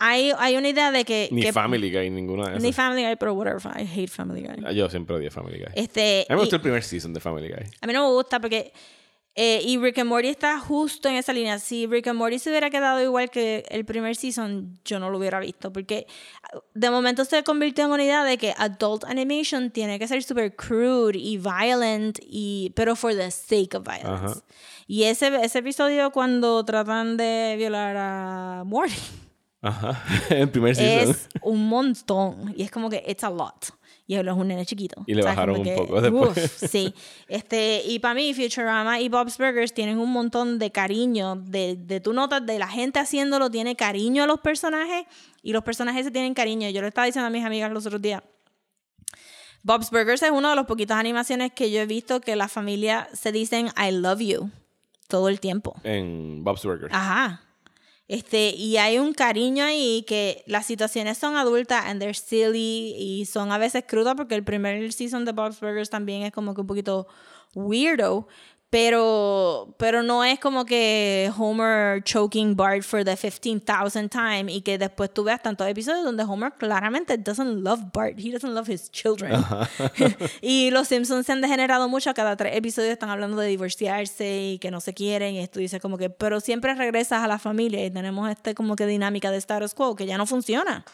hay, hay una idea de que... Ni que- Family Guy, ninguna de esas. Ni Family Guy, pero whatever. I hate Family Guy. Ah, Yo siempre odié Family Guy. Este, a mí me gustó el primer season de Family Guy. a mí no me gusta porque... eh, y Rick and Morty está justo en esa línea. Si Rick and Morty se hubiera quedado igual que el primer season, yo no lo hubiera visto. Porque ah, de momento se convirtió en una idea de que adult animation tiene que ser super crude y violent, y, pero for the sake of violence. Ajá. Y ese, ese episodio cuando tratan de violar a Morty Ajá. el primer season. es un montón. Y es como que it's a lot. Y él es un nene chiquito. Y le bajaron un poco después. uf, sí. Este, y para mí, Futurama y Bob's Burgers tienen un montón de cariño. De, de tú notas de la gente haciéndolo, tiene cariño a los personajes. Y los personajes se tienen cariño. Yo le estaba diciendo a mis amigas los otros días. Bob's Burgers es una de las poquitas animaciones que yo he visto que la familia se dicen I love you todo el tiempo. En Bob's Burgers. Ajá. Este, y hay un cariño ahí que las situaciones son adultas and they're silly y son a veces crudas porque el primer season de Bob's Burgers también es como que un poquito weirdo, pero, pero no es como que Homer choking Bart for the 15,000th time y que después tú veas tantos episodios donde Homer claramente doesn't love Bart, he doesn't love his children. y los Simpsons se han degenerado mucho, cada tres episodios están hablando de divorciarse y que no se quieren y esto dice como que, pero siempre regresas a la familia y tenemos este como que dinámica de status quo que ya no funciona,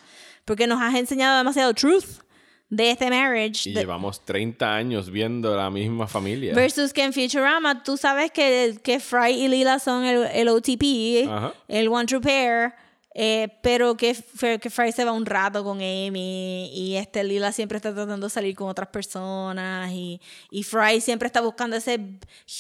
porque nos has enseñado demasiado truth de este marriage. Y de- llevamos 30 años viendo la misma familia. Versus que en Futurama tú sabes que, que Fry y Lila son el, el OTP, Ajá. el One True Pair, eh, pero que, que Fry se va un rato con Amy y este Lila siempre está tratando de salir con otras personas y, y Fry siempre está buscando ese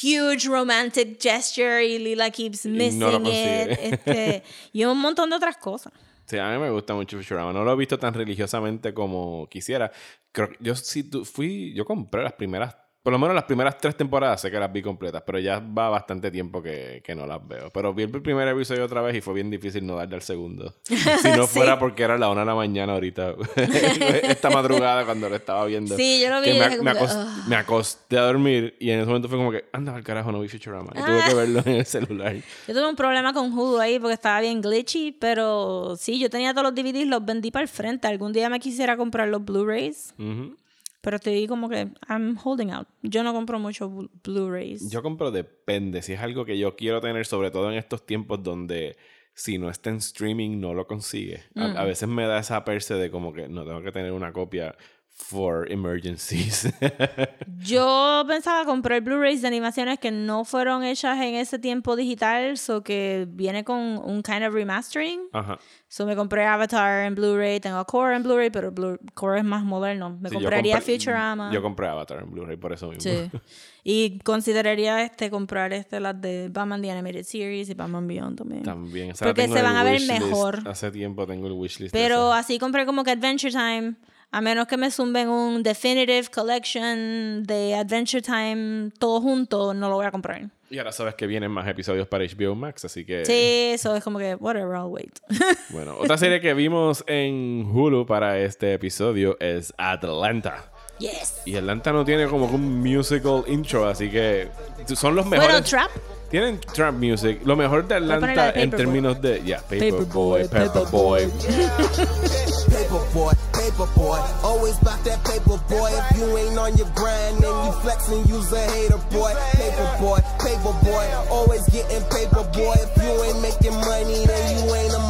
huge romantic gesture y Lila keeps no lo missing consigue. it. Este, y un montón de otras cosas. Sí, a mí me gusta mucho Futurama. No lo he visto tan religiosamente como quisiera. Creo yo sí tu- fui, yo compré las primeras, por lo menos las primeras tres temporadas sé que las vi completas, pero ya va bastante tiempo que, que no las veo. Pero vi el primer episodio otra vez y fue bien difícil no darle al segundo. Si no Sí. fuera porque era la una de la mañana ahorita, esta madrugada cuando lo estaba viendo. Sí, yo lo vi que me, me acost- me acosté a dormir y en ese momento fue como que, anda al carajo, no vi Futurama. Y tuve que verlo en el celular. Yo tuve un problema con Hulu ahí porque estaba bien glitchy, pero sí, yo tenía todos los DVDs, los vendí para el frente. Algún día me quisiera comprar los Blu-rays, Ujú. Pero estoy como que I'm holding out. Yo no compro mucho Blu- Blu-rays. Yo compro depende. Si es algo que yo quiero tener, sobre todo en estos tiempos donde si no está en streaming no lo consigue. A, a veces me da esa perse de como que no tengo que tener una copia for emergencies. Yo pensaba comprar Blu-rays de animaciones que no fueron hechas en ese tiempo digital, so que viene con un kind of remastering. Ajá. So me compré Avatar en Blu-ray, tengo Core en Blu-ray, pero Blu Core es más moderno. Me Sí, compraría Futurama. Yo compré Avatar en Blu-ray por eso mismo. Sí. Y consideraría este comprar este las de Batman The Animated Series y Batman Beyond también. También. esa la Porque se van a ver mejor. Hace tiempo tengo el wishlist. Pero así compré como que Adventure Time. A menos que me zumben un Definitive Collection de Adventure Time todo junto, no lo voy a comprar. Y ahora sabes que vienen más episodios para HBO Max, así que... Sí, eso es como que, whatever, I'll wait. Bueno, otra serie que vimos en Hulu para este episodio es Atlanta. yes. Y Atlanta no tiene como un musical intro, así que son los mejores. Bueno, Trap. Tienen trap music. Lo mejor de Atlanta de en términos de. Ya, Paperboy, Paperboy, Paperboy. paper boy. always bout that paper boy. If you ain't on your grind, then you flexing, you's a hater, boy. Paper boy, paper boy. always getting paper boy. If you ain't making money, then you ain't a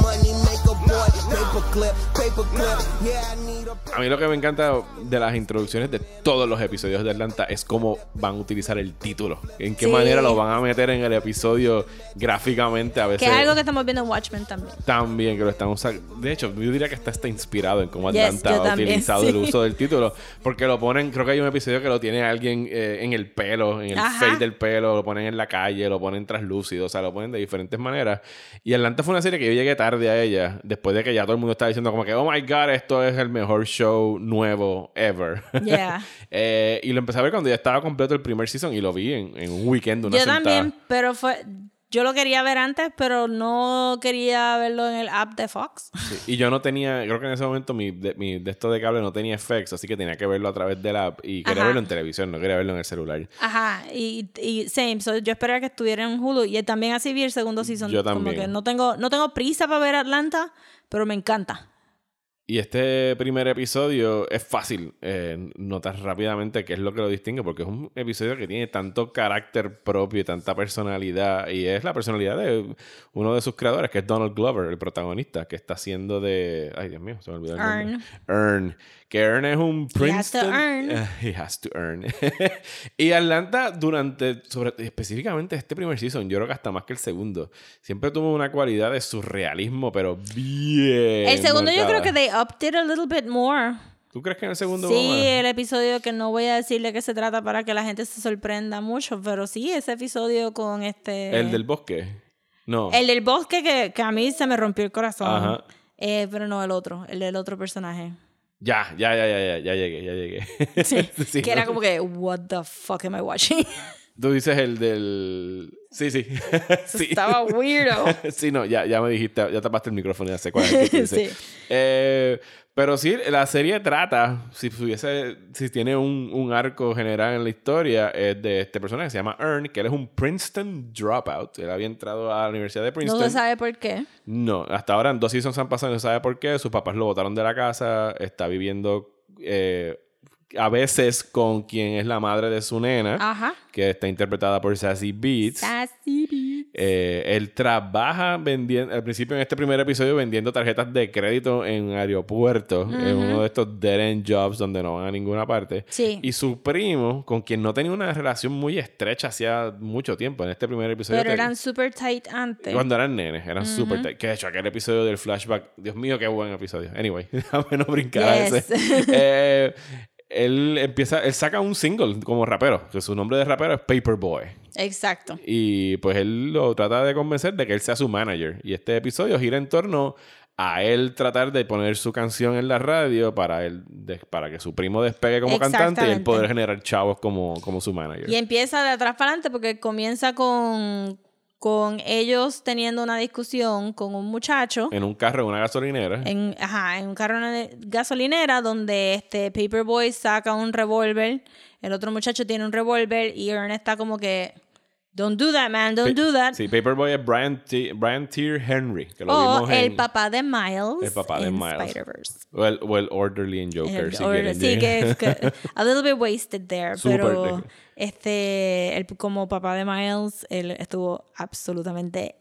a. Mí lo que me encanta de las introducciones de todos los episodios de Atlanta es cómo van a utilizar el título. En qué Sí. manera lo van a meter en el episodio gráficamente. A veces Que es algo que estamos viendo en Watchmen también. también que lo están usando. De hecho, yo diría que está, está inspirado en cómo Atlanta ha también, utilizado sí. el uso del título. Porque lo ponen, creo que hay un episodio que lo tiene alguien eh, en el pelo, en el Ajá. fade del pelo, lo ponen en la calle, lo ponen translúcido, o sea, lo ponen de diferentes maneras. Y Atlanta fue una serie que yo llegué tarde a ella, después de que ya todo el mundo estaba diciendo como que, oh my god, esto es el mejor show nuevo ever. Yeah. Eh, y lo empecé a ver cuando ya estaba completo el primer season y lo vi en, en un weekend, una Yo sentada. también, pero fue. Yo lo quería ver antes, pero no quería verlo en el app de Fox. Sí, Y yo no tenía, creo que en ese momento mi de, mi de esto de cable no tenía effects, así que tenía que verlo a través de la app y quería Ajá. verlo en televisión, no quería verlo en el celular. Ajá, y, y same. So, yo esperaba que estuviera en Hulu y también así vi el segundo season. Yo Como también. que no tengo, no tengo prisa para ver Atlanta, pero me encanta. Y este primer episodio es fácil eh, notar rápidamente qué es lo que lo distingue, porque es un episodio que tiene tanto carácter propio y tanta personalidad, y es la personalidad de uno de sus creadores, que es Donald Glover, el protagonista, que está haciendo de... Ay, Dios mío, se me olvidó el nombre. Earn. Que Earn es un He has to Princeton... earn. He has to earn. y Atlanta, durante, sobre, específicamente este primer season, yo creo que hasta más que el segundo, siempre tuvo una cualidad de surrealismo, pero bien. el segundo yo creo que they upped it a little bit more. ¿Tú crees que en el segundo Sí, el episodio que no voy a decirle qué se trata para que la gente se sorprenda mucho, pero sí, ese episodio con este... ¿El del bosque? No. El del bosque que, que a mí se me rompió el corazón. Ajá. Eh, pero no el otro, el del otro personaje. Ya, ya, ya, ya, ya, ya llegué, ya llegué. Sí, Sí, que ¿no? era como que, what the fuck am I watching? Tú dices el del... Sí, sí. sí. Estaba weirdo. sí, no, ya, ya me dijiste, ya tapaste el micrófono y ya sé cuál es el que. Sí. Eh, pero sí, la serie trata, si hubiese, si tiene un, un arco general en la historia, es de este personaje que se llama Earn, que él es un Princeton dropout. Él había entrado a la Universidad de No Princeton. se sabe por qué. No, hasta ahora en dos seasons han pasado, no se sabe por qué. Sus papás lo botaron de la casa, está viviendo eh, a veces con quien es la madre de su nena, Ajá. que está interpretada por Sassy Beats. Sassy Beats. Eh, él trabaja vendiendo, al principio en este primer episodio, vendiendo tarjetas de crédito en aeropuertos, en uno de estos dead end jobs donde no van a ninguna parte. Sí. Y su primo, con quien no tenía una relación muy estrecha hacía mucho tiempo, en este primer episodio. Pero te- eran super tight antes. cuando eran nenes, eran súper tight. Que de hecho, aquel episodio del flashback, Dios mío, qué buen episodio. Anyway, déjame no brincar a ese. Eh, él empieza, él saca un single como rapero, que su nombre de rapero es Paperboy. Exacto. Y pues él lo trata de convencer de que él sea su manager. Y este episodio gira en torno a él tratar de poner su canción en la radio para él de- para que su primo despegue como cantante y él poder generar chavos como, como su manager. Y empieza de atrás para adelante porque comienza con, con ellos teniendo una discusión con un muchacho En un carro, en una gasolinera. en, ajá, en un carro de gasolinera donde este Paperboy saca un revólver, el otro muchacho tiene un revólver y Ern está como que don't do that man, don't do that. Sí, Paperboy es Brian, T Brian Tier Henry, que lo o vimos el en... papá de Miles El papá de Miles. O el, o el Orderly en Joker, El- si or- quieren. sí, que es que- a little bit wasted there, pero este, el, como papá de Miles, él estuvo absolutamente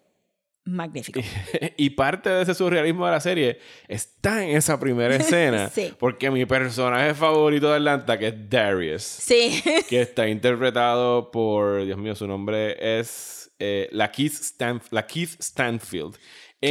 magnífico. y parte de ese surrealismo de la serie está en esa primera escena. Sí. Porque mi personaje favorito de Atlanta, que es Darius, Sí. que está interpretado por, Dios mío, su nombre es eh, Lakeith, Stan- Lakeith Stanfield.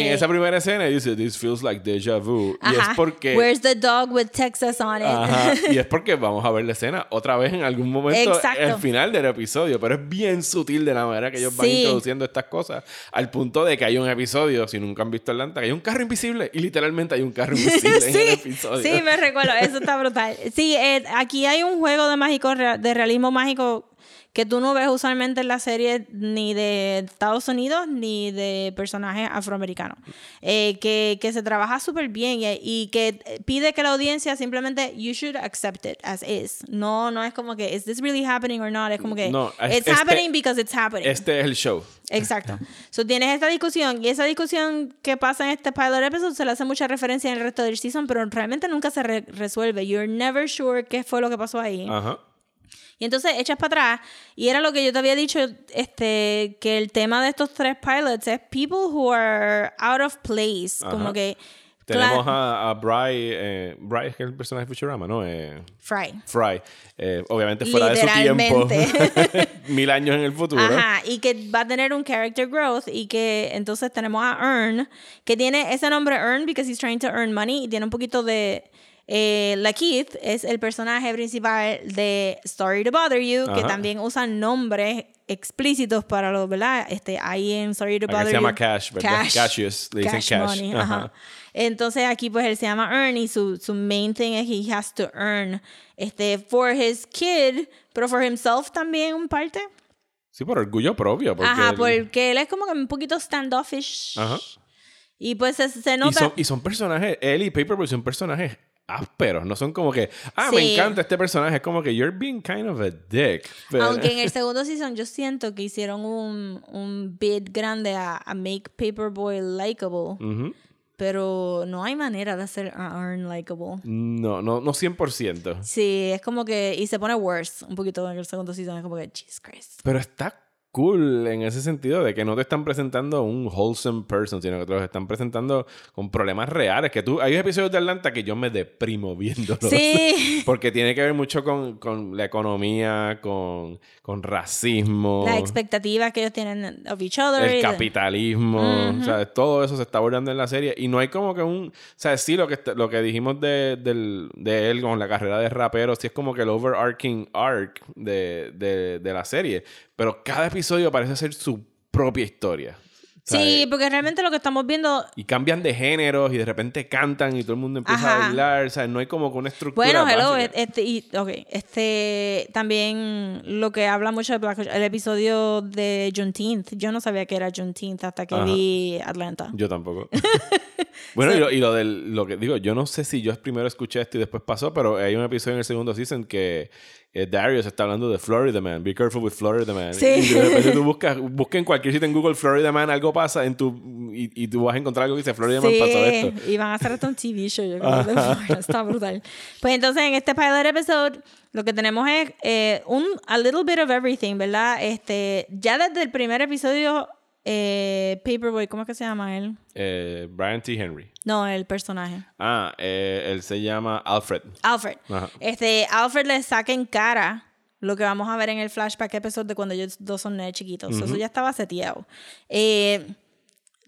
En esa primera escena dice, This feels like déjà vu. Y es Ajá. porque... Where's the dog with Texas on it? Ajá, y es porque vamos a ver la escena otra vez en algún momento Exacto. al final del episodio, pero es bien sutil de la manera que ellos van introduciendo estas cosas, al punto de que hay un episodio, si nunca han visto Atlanta, que hay un carro invisible y literalmente hay un carro invisible en el episodio. sí, me recuerdo, eso está brutal. Sí, eh, aquí hay un juego de mágico de realismo mágico que tú no ves usualmente en la serie ni de Estados Unidos ni de personajes afroamericanos. Eh, que, que se trabaja súper bien y, y que pide que la audiencia simplemente, you should accept it as is. No, no es como que, is this really happening or not? Es como que, No, es- it's este- happening because it's happening. Este es el show. Exacto. So, tienes esta discusión y esa discusión que pasa en este pilot episode se le hace mucha referencia en el resto del season, pero realmente nunca se re- resuelve. You're never sure qué fue lo que pasó ahí. Ajá. Y entonces echas para atrás y era lo que yo te había dicho, este, que el tema de estos tres pilots es people who are out of place, Ajá. como que Tenemos a, a Bry, eh, Bry es que es el personaje de Futurama, ¿no? Eh, Fry. Fry. Eh, obviamente fuera de su tiempo. Mil años en el futuro. Ajá, y que va a tener un character growth y que entonces tenemos a Earn, que tiene ese nombre Earn because he's trying to earn money y tiene un poquito de... Eh, Lakeith es el personaje principal de Sorry to Bother You, que Ajá. también usa nombres explícitos para los, ¿verdad? Este, ahí en Sorry to Acá Bother se llama You. Cash, ¿verdad? Cassius, le dicen Cash. money, Ajá. ajá. Entonces aquí pues él se llama Earn y su, su main thing es he has to earn este, for his kid, pero for himself también un parte. Sí, por orgullo propio. Porque Ajá, porque él es como que un poquito standoffish. Ajá. Y pues se, se Y nota. son, y son personajes, él y Paperboy son personajes ásperos, no son como que, ah, me Sí. encanta este personaje, es como que you're being kind of a dick. Pero- Aunque en el segundo season yo siento que hicieron un, un bid grande a, a make Paperboy likable. Ujú. Pero no hay manera de hacer a Earn likable. No, no, no 100%. Sí, es como que. Y se pone worse un poquito en el segundo season. Es como que, Jesus Christ. Pero está cool en ese sentido de que no te están presentando un wholesome person, sino que te los están presentando con problemas reales. Que tú, hay episodios de Atlanta que yo me deprimo viéndolos. Sí. Porque tiene que ver mucho con, con la economía, con, con racismo. Las expectativas que ellos tienen of each other. el de- capitalismo, o sea, todo eso se está abordando en la serie y no hay como que un, o sea, sí lo que lo que dijimos de, del- de él con la carrera de rapero, sí es como que el overarching arc de, de, de la serie, pero cada episodio parece ser su propia historia. Sí, ¿sabes? porque realmente lo que estamos viendo Y cambian de géneros y de repente cantan y todo el mundo empieza a Ajá. bailar, o sea, no hay como una estructura Bueno, hello, básica. este, y, ok, este, también lo que habla mucho de Black el episodio de Juneteenth, yo no sabía que era Juneteenth hasta que Ajá. vi Atlanta. Yo tampoco. bueno, y, lo, y lo del lo que digo, yo no sé si yo primero escuché esto y después pasó, pero hay un episodio en el segundo season que eh, Darius está hablando de Florida Man. Be careful with Florida Man. Sí. Y de repente tú buscas, busca en cualquier sitio en Google Florida Man, algo pasa en tu y, y tú vas a encontrar algo que dice Florida Man pasó esto. y van a hacer hasta un TV show, yo creo. Está brutal. Pues entonces en este pilot episode lo que tenemos es eh, un a little bit of everything, ¿verdad? Este, ya desde el primer episodio, eh, Paperboy, ¿cómo es que se llama él? Eh, Brian T. Henry. No, el personaje. Ah, eh, él se llama Alfred. Alfred. Ajá. Este, Alfred le saca en cara lo que vamos a ver en el flashback episode de cuando ellos dos son chiquitos. Eso ya estaba seteado.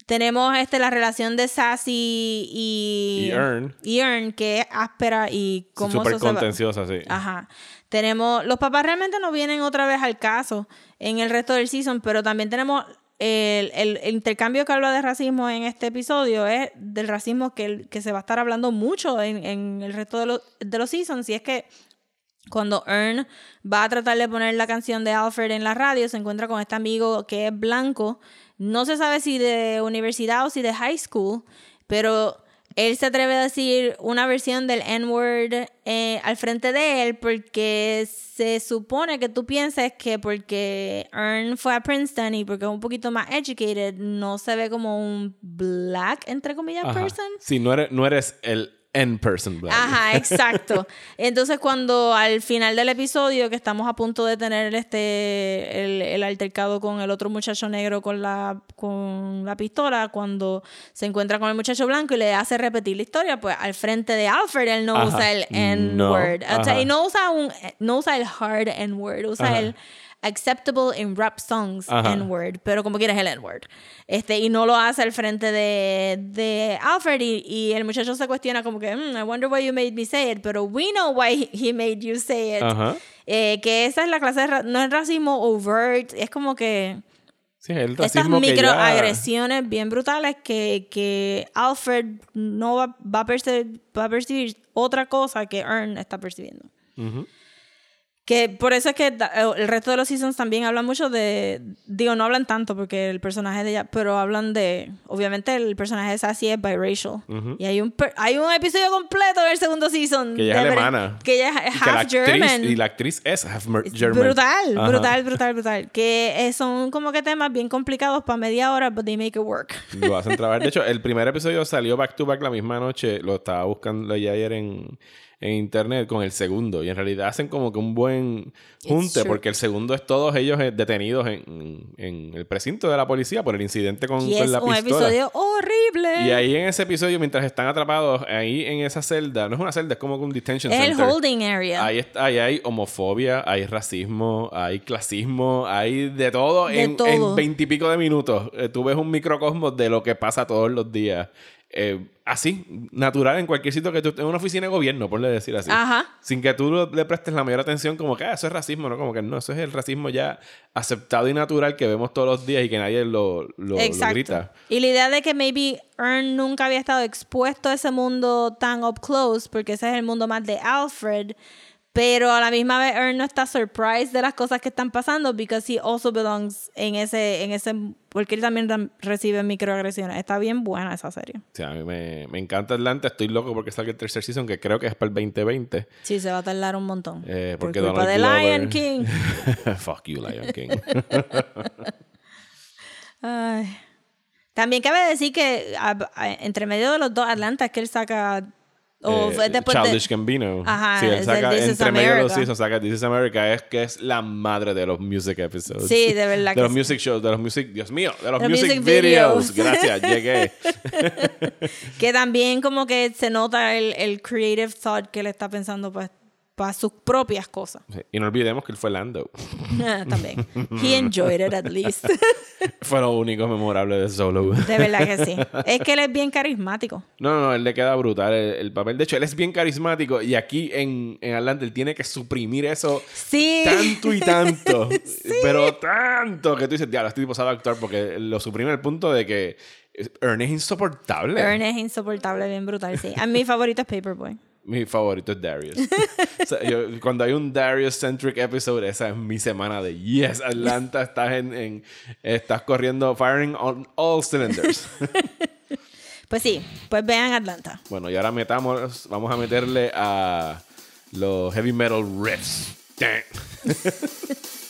Tenemos este, la relación de Sassy y... Y Earn. Y Earn, que es áspera y como Súper contenciosa, sí. Ajá. Tenemos... Los papás realmente no vienen otra vez al caso en el resto del season, pero también tenemos... El, el- intercambio que habla de racismo en este episodio es del racismo que, que se va a estar hablando mucho en, en el resto de los, de los seasons. Y es que cuando Earn va a tratar de poner la canción de Alfred en la radio, se encuentra con este amigo que es blanco. No se sabe si de universidad o si de high school, pero él se atreve a decir una versión del N-word eh, al frente de él porque se supone que tú piensas que porque Earn fue a Princeton y porque es un poquito más educated, no se ve como un black, entre comillas, Ajá. person. Sí, no eres, no eres el N person black. Ajá, exacto. Entonces, cuando al final del episodio, que estamos a punto de tener este el, el altercado con el otro muchacho negro con la, con la pistola, cuando se encuentra con el muchacho blanco y le hace repetir la historia, pues al frente de Alfred él no Ajá. usa el No, N-word. O sea, y no usa un no usa el hard N-word, usa Ajá. el acceptable in rap songs Ajá. N-word, pero como quieras el N-word. Este, y no lo hace al frente de, de Alfred y, y el muchacho se cuestiona como que, "Hmm, I wonder why you made me say it, pero we know why he made you say it. Eh, que esa es la clase de, ra- no es racismo overt, es como que Sí, el estas ya- microagresiones bien brutales que, que Alfred no va, va, a percibir, va a percibir otra cosa que Earn está percibiendo. Ujú. Que por eso es que da- el resto de los seasons también hablan mucho de. Digo, no hablan tanto porque el personaje de ella. Pero hablan de. Obviamente, el personaje de Sassy es biracial. Y hay un, hay un episodio completo en el segundo season. Que ella es alemana. Que ella es Y half actriz- German. y la actriz es half German. Brutal, Ajá. brutal, brutal, brutal. Que eh, son como que temas bien complicados para media hora, but they make it work. Lo hacen trabajar. De hecho, el primer episodio salió back to back la misma noche. Lo estaba buscando ayer en, en internet con el segundo. Y en realidad hacen como que un buen junte, porque el segundo es todos ellos eh, detenidos en, en el precinto de la policía por el incidente con, Y con es la un pistola. episodio horrible. Y ahí en ese episodio, mientras están atrapados, ahí en esa celda, no es una celda, es como un detention el center. holding area. Ahí, está, ahí hay homofobia, hay racismo, hay clasismo, hay de todo De en veintipico de minutos. Eh, tú ves un microcosmos de lo que pasa todos los días. Eh, así, natural, en cualquier sitio que tú en una oficina de gobierno, por decir así. Ajá. Sin que tú le prestes la mayor atención, como que ah, eso es racismo, ¿no? Como que no, eso es el racismo ya aceptado y natural que vemos todos los días y que nadie lo, lo, lo grita. Y la idea de que maybe Earn nunca había estado expuesto a ese mundo tan up close, porque ese es el mundo más de Alfred, pero a la misma vez Earn no está surprised de las cosas que están pasando, because he also belongs en ese, en ese, porque él también recibe microagresiones. Está bien buena esa serie. Sea, a mí me, me encanta Atlanta. Estoy loco porque salga el tercer season, que creo que es para el 2020. Sí, se va a tardar un montón. Eh, por porque culpa Donald de Lion King. Fuck you, Lion King. Ay. También cabe decir que a- a- entre medio de los dos Atlanta es que él saca... O Eh, fue después de- Childish Gambino. Ajá, sí, él es saca, el This is entre medio de los seasons saca This is America, es que es la madre de los music episodes. Sí, de verdad De que los sí. music shows, de los music, Dios mío, de los De los music, music videos. videos. Gracias, llegué. Que también como que se nota el, el creative thought que él está pensando para sus propias cosas. Sí, Y no olvidemos que él fue Lando. también. He enjoyed it at least. fue lo único memorable de Solo. De verdad que sí. Es que él es bien carismático. No, no, no, él le queda brutal el, el papel. De hecho, él es bien carismático y aquí en, en Atlanta él tiene que suprimir eso Sí. tanto y tanto. Pero tanto que tú dices, diablo, este tipo sabe actuar porque lo suprime al punto de que Ern es insoportable. Ern es insoportable, bien brutal, sí. A mi favorito es Paperboy. Mi favorito es Darius. O sea, yo- cuando hay un Darius-centric episode, esa es mi semana de yes, Atlanta, estás, en, en- estás corriendo, firing on all cylinders. Pues sí, pues vean Atlanta. bueno, y ahora metamos, vamos a meterle a los heavy metal riffs.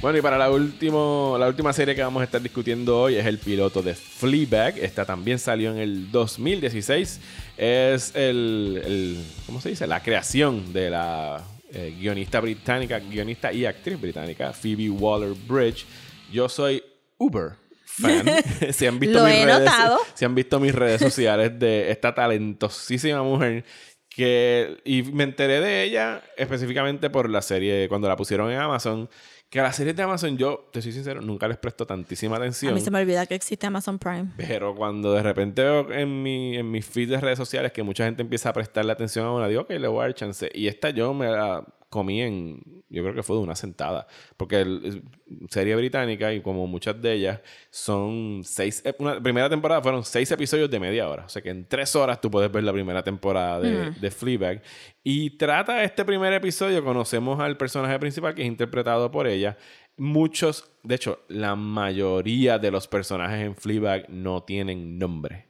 Bueno, y para la, último, la última serie que vamos a estar discutiendo hoy es el piloto de Fleabag. Esta también salió en el 2016. Es el, el- ¿cómo se dice? La creación de la eh, guionista británica, guionista y actriz británica, Phoebe Waller-Bridge. Yo soy Uber fan. si han visto Lo mis he redes, notado. si han visto mis redes sociales de esta talentosísima mujer que y me enteré de ella específicamente por la serie cuando la pusieron en Amazon que a las series de Amazon yo te soy sincero nunca les presto tantísima A atención mí se me olvida que existe Amazon Prime. pero cuando de repente veo en mi en mis feed de redes sociales que mucha gente empieza a prestarle atención a una digo ok le voy a dar chance y esta yo me la comí en yo creo que fue de una sentada porque el- serie británica y como muchas de ellas son seis ep- una primera temporada fueron seis episodios de media hora o sea que en tres horas tú puedes ver la primera temporada de, de Fleabag. Y trata este primer episodio conocemos al personaje principal que es interpretado por ella. Muchos de hecho la mayoría de los personajes en Fleabag no tienen nombre.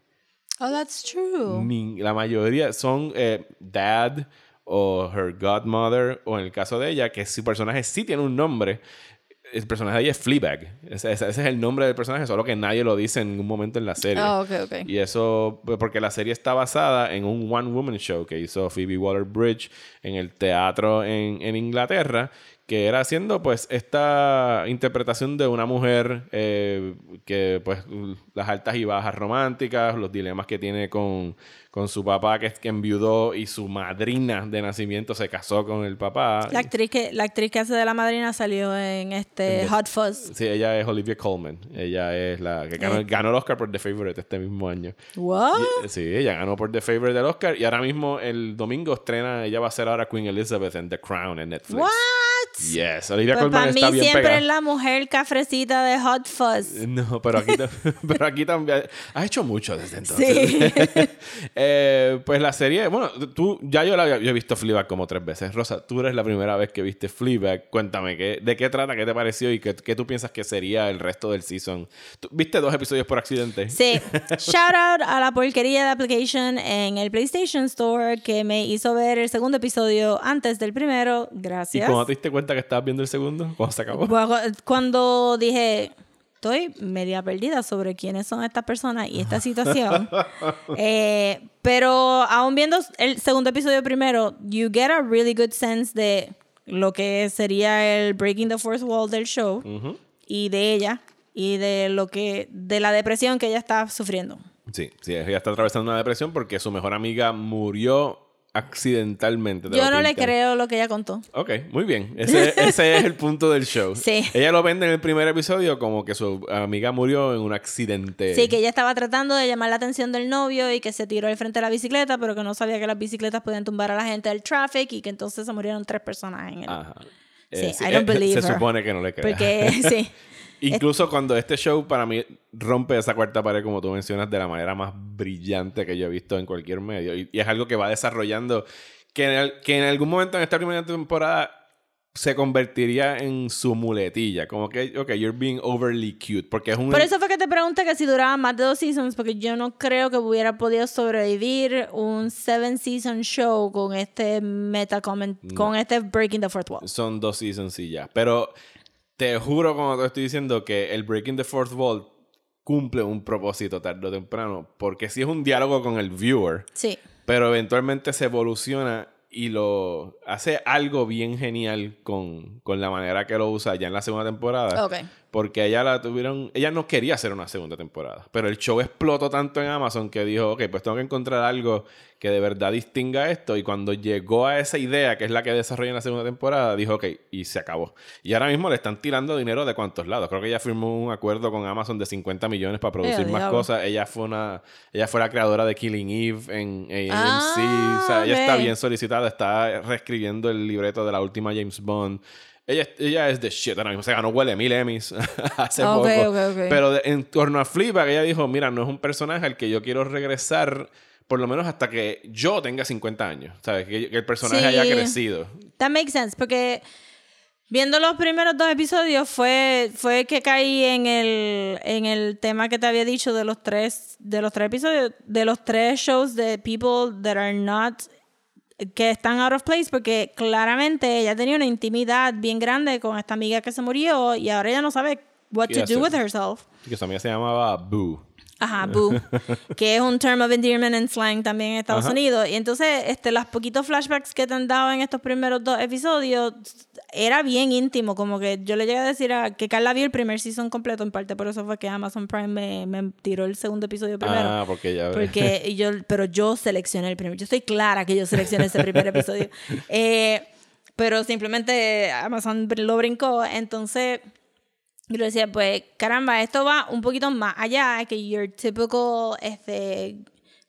Oh, that's true. Ni- la mayoría son eh, dad o her godmother, o en el caso de ella, que su personaje sí tiene un nombre. El personaje de ella es Fleabag. Ese, es el nombre del personaje, solo que nadie lo dice en ningún momento en la serie. Oh, ok, ok. Y eso, pues, porque la serie está basada en un One Woman Show que hizo Phoebe Waller Bridge en el teatro en, en Inglaterra, que era haciendo pues esta interpretación de una mujer eh, que pues las altas y bajas románticas, los dilemas que tiene con, con su papá que, que enviudó y su madrina de nacimiento se casó con el papá. La actriz, que, la actriz que hace de la madrina salió en este En Hot Fuzz. Sí, ella es Olivia Colman. Ella es la que ganó, Eh. ganó el Oscar por The Favorite este mismo año. What? Y- Sí, ella ganó por The Favorite del Oscar y ahora mismo el domingo estrena, ella va a ser ahora Queen Elizabeth en The Crown en Netflix. What? Yes, Olivia Pues Colman para mí bien siempre pegada. es la mujer cafrecita de Hot Fuzz. No, pero aquí, pero aquí también ha hecho mucho desde entonces. Sí. Eh, pues la serie, bueno, tú ya yo la había- yo he visto Fleabag como tres veces. Rosa, tú eres la primera vez que viste Fleabag. Cuéntame ¿qué, de qué trata, qué te pareció y qué, qué tú piensas que sería el resto del season. ¿Tú ¿Viste dos episodios por accidente? Sí. Shout out a la porquería de application en el PlayStation Store que me hizo ver el segundo episodio antes del primero. ¿Y Gracias. cuando te diste cuenta que estabas viendo el segundo? ¿Cuándo se acabó? Cuando dije, estoy media perdida sobre quiénes son estas personas y esta situación. Eh, pero aún viendo el segundo episodio primero, you get a really good sense de lo que sería el Breaking the Fourth Wall del show y de ella y de lo que de la depresión que ella está sufriendo. Sí, sí, ella está atravesando una depresión porque su mejor amiga murió accidentalmente. te Yo lo no le creo lo que ella contó. Ok, muy bien. Ese, ese es el punto del show. Sí. Ella lo vende en el primer episodio como que su amiga murió en un accidente. Sí, que ella estaba tratando de llamar la atención del novio y que se tiró al frente de la bicicleta, pero que no sabía que las bicicletas podían tumbar a la gente del traffic y que entonces se murieron tres personas en el... Ajá. Sí, sí, I don't eh, believe Se her. supone que no le cree. Porque, sí. Incluso cuando este show para mí rompe esa cuarta pared, como tú mencionas, de la manera más brillante que yo he visto en cualquier medio. Y, y es algo que va desarrollando, que en, el- que en algún momento en esta primera temporada se convertiría en su muletilla. Como que, ok, you're being overly cute. Porque es un... Por eso fue que te pregunté que si duraba más de dos seasons, porque yo no creo que hubiera podido sobrevivir un seven season show con este meta comment, con este Breaking the Fourth Wall. Son dos seasons y ya. Pero te juro, como te estoy diciendo, que el Breaking the Fourth Wall cumple un propósito tarde o temprano. Porque sí es un diálogo con el viewer. Sí. pero eventualmente se evoluciona y lo hace algo bien genial con, con la manera que lo usa ya en la segunda temporada. Ok. Porque ella la tuvieron, ella no quería hacer una segunda temporada, pero el show explotó tanto en Amazon que dijo, ok, pues tengo que encontrar algo que de verdad distinga esto. Y cuando llegó a esa idea, que es la que desarrolla en la segunda temporada, dijo, ok, y se acabó. Y ahora mismo le están tirando dinero de cuantos lados. Creo que ella firmó un acuerdo con Amazon de 50 millones para producir más diablo. cosas. Ella fue una, ella fue la creadora de Killing Eve en AMC. Ah, o sea, ella está ok. bien solicitada, está reescribiendo el libreto de la última James Bond. Ella, ella es de shit ahora mismo. Se ganó huele mil Emmys hace Ok, poco. ok, ok. Pero de- en torno a Fleabag, ella dijo, mira, no es un personaje al que yo quiero regresar por lo menos hasta que yo tenga 50 años. ¿Sabes? Que, que el personaje Sí. haya crecido. That makes sense, porque viendo los primeros dos episodios fue, fue que caí en el, en el tema que te había dicho de los tres, de los tres episodios, de los tres shows de people that are not que están out of place porque claramente ella tenía una intimidad bien grande con esta amiga que se murió y ahora ella no sabe what ¿Qué to hacer? do with herself. Que su amiga se llamaba Boo. Ajá, boo. que es un term of endearment en slang también en Estados Ajá. Unidos. Y entonces, este, los poquitos flashbacks que te han dado en estos primeros dos episodios era bien íntimo. Como que yo le llegué a decir a que Carla vio el primer season completo, en parte por eso fue que Amazon Prime me, me tiró el segundo episodio primero. Ah, porque ya Porque yo, pero yo seleccioné el primer. Yo estoy clara que yo seleccioné ese primer episodio. Eh, pero simplemente Amazon lo brincó. Entonces, yo le decía, pues, caramba, esto va un poquito más allá que your typical, este,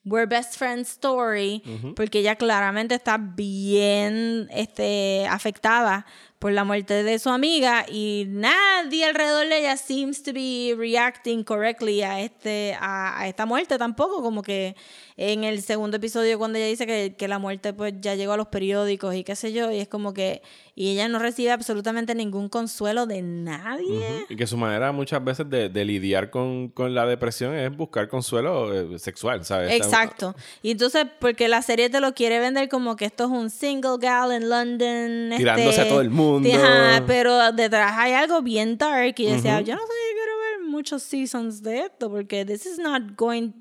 we're best friends story, porque ella claramente está bien, este, afectada por la muerte de su amiga y nadie alrededor de ella seems to be reacting correctly a este a, a esta muerte tampoco como que en el segundo episodio cuando ella dice que, que la muerte pues ya llegó a los periódicos y qué sé yo y es como que y ella no recibe absolutamente ningún consuelo de nadie Y que su manera muchas veces de, de lidiar con, con la depresión es buscar consuelo eh, sexual, ¿sabes? Exacto. Y entonces, porque la serie te lo quiere vender como que esto es un single gal en London. Tirándose este, a todo el mundo. Ajá, pero detrás hay algo bien dark. Y decía, yo no sé si quiero ver muchos seasons de esto, porque this is not going.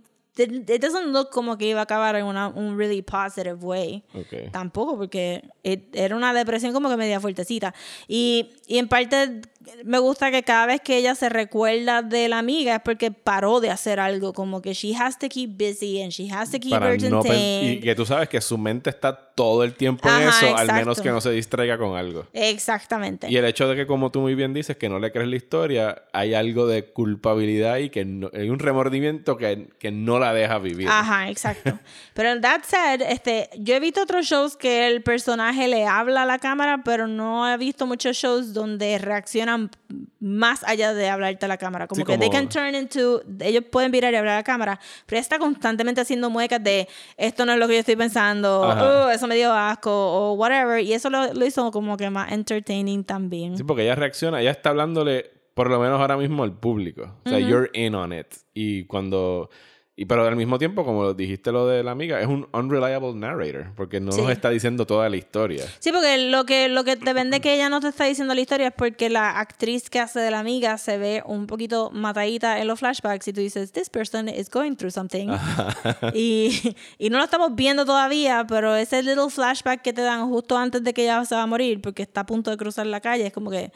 It doesn't look como que iba a acabar en una, un really positive way. Tampoco, porque it- era una depresión como que media fuertecita. Y, y en parte me gusta que cada vez que ella se recuerda de la amiga es porque paró de hacer algo, como que she has to keep busy and she has to keep Para no y que tú sabes que su mente está todo el tiempo en eso, al menos que no se distraiga con algo. Exactamente. Y el hecho de que, como tú muy bien dices, que no le crees la historia, hay algo de culpabilidad y que no- hay un remordimiento que, que no la deja vivir. Ajá, exacto. Pero that said, este, yo he visto otros shows que el personaje le habla a la cámara, pero no he visto muchos shows donde reaccionan más allá de hablarte a la cámara. Como Sí, que they como- can turn into, ellos pueden virar y hablar a la cámara, pero está constantemente haciendo muecas de esto no es lo que yo estoy pensando. "Uh, eso me dio asco, o whatever. Y eso lo, lo hizo como que más entertaining también. Sí, porque ella reacciona, ella está hablándole, por lo menos ahora mismo, al público. O sea, you're in on it. Y cuando. Y pero al mismo tiempo, como dijiste lo de la amiga, es un unreliable narrator, porque no Sí. nos está diciendo toda la historia. Sí, porque lo que, lo que te vende que ella no te está diciendo la historia es porque la actriz que hace de la amiga se ve un poquito matadita en los flashbacks y tú dices, this person is going through something. y, y no lo estamos viendo todavía, pero ese little flashback que te dan justo antes de que ella se va a morir porque está a punto de cruzar la calle es como que,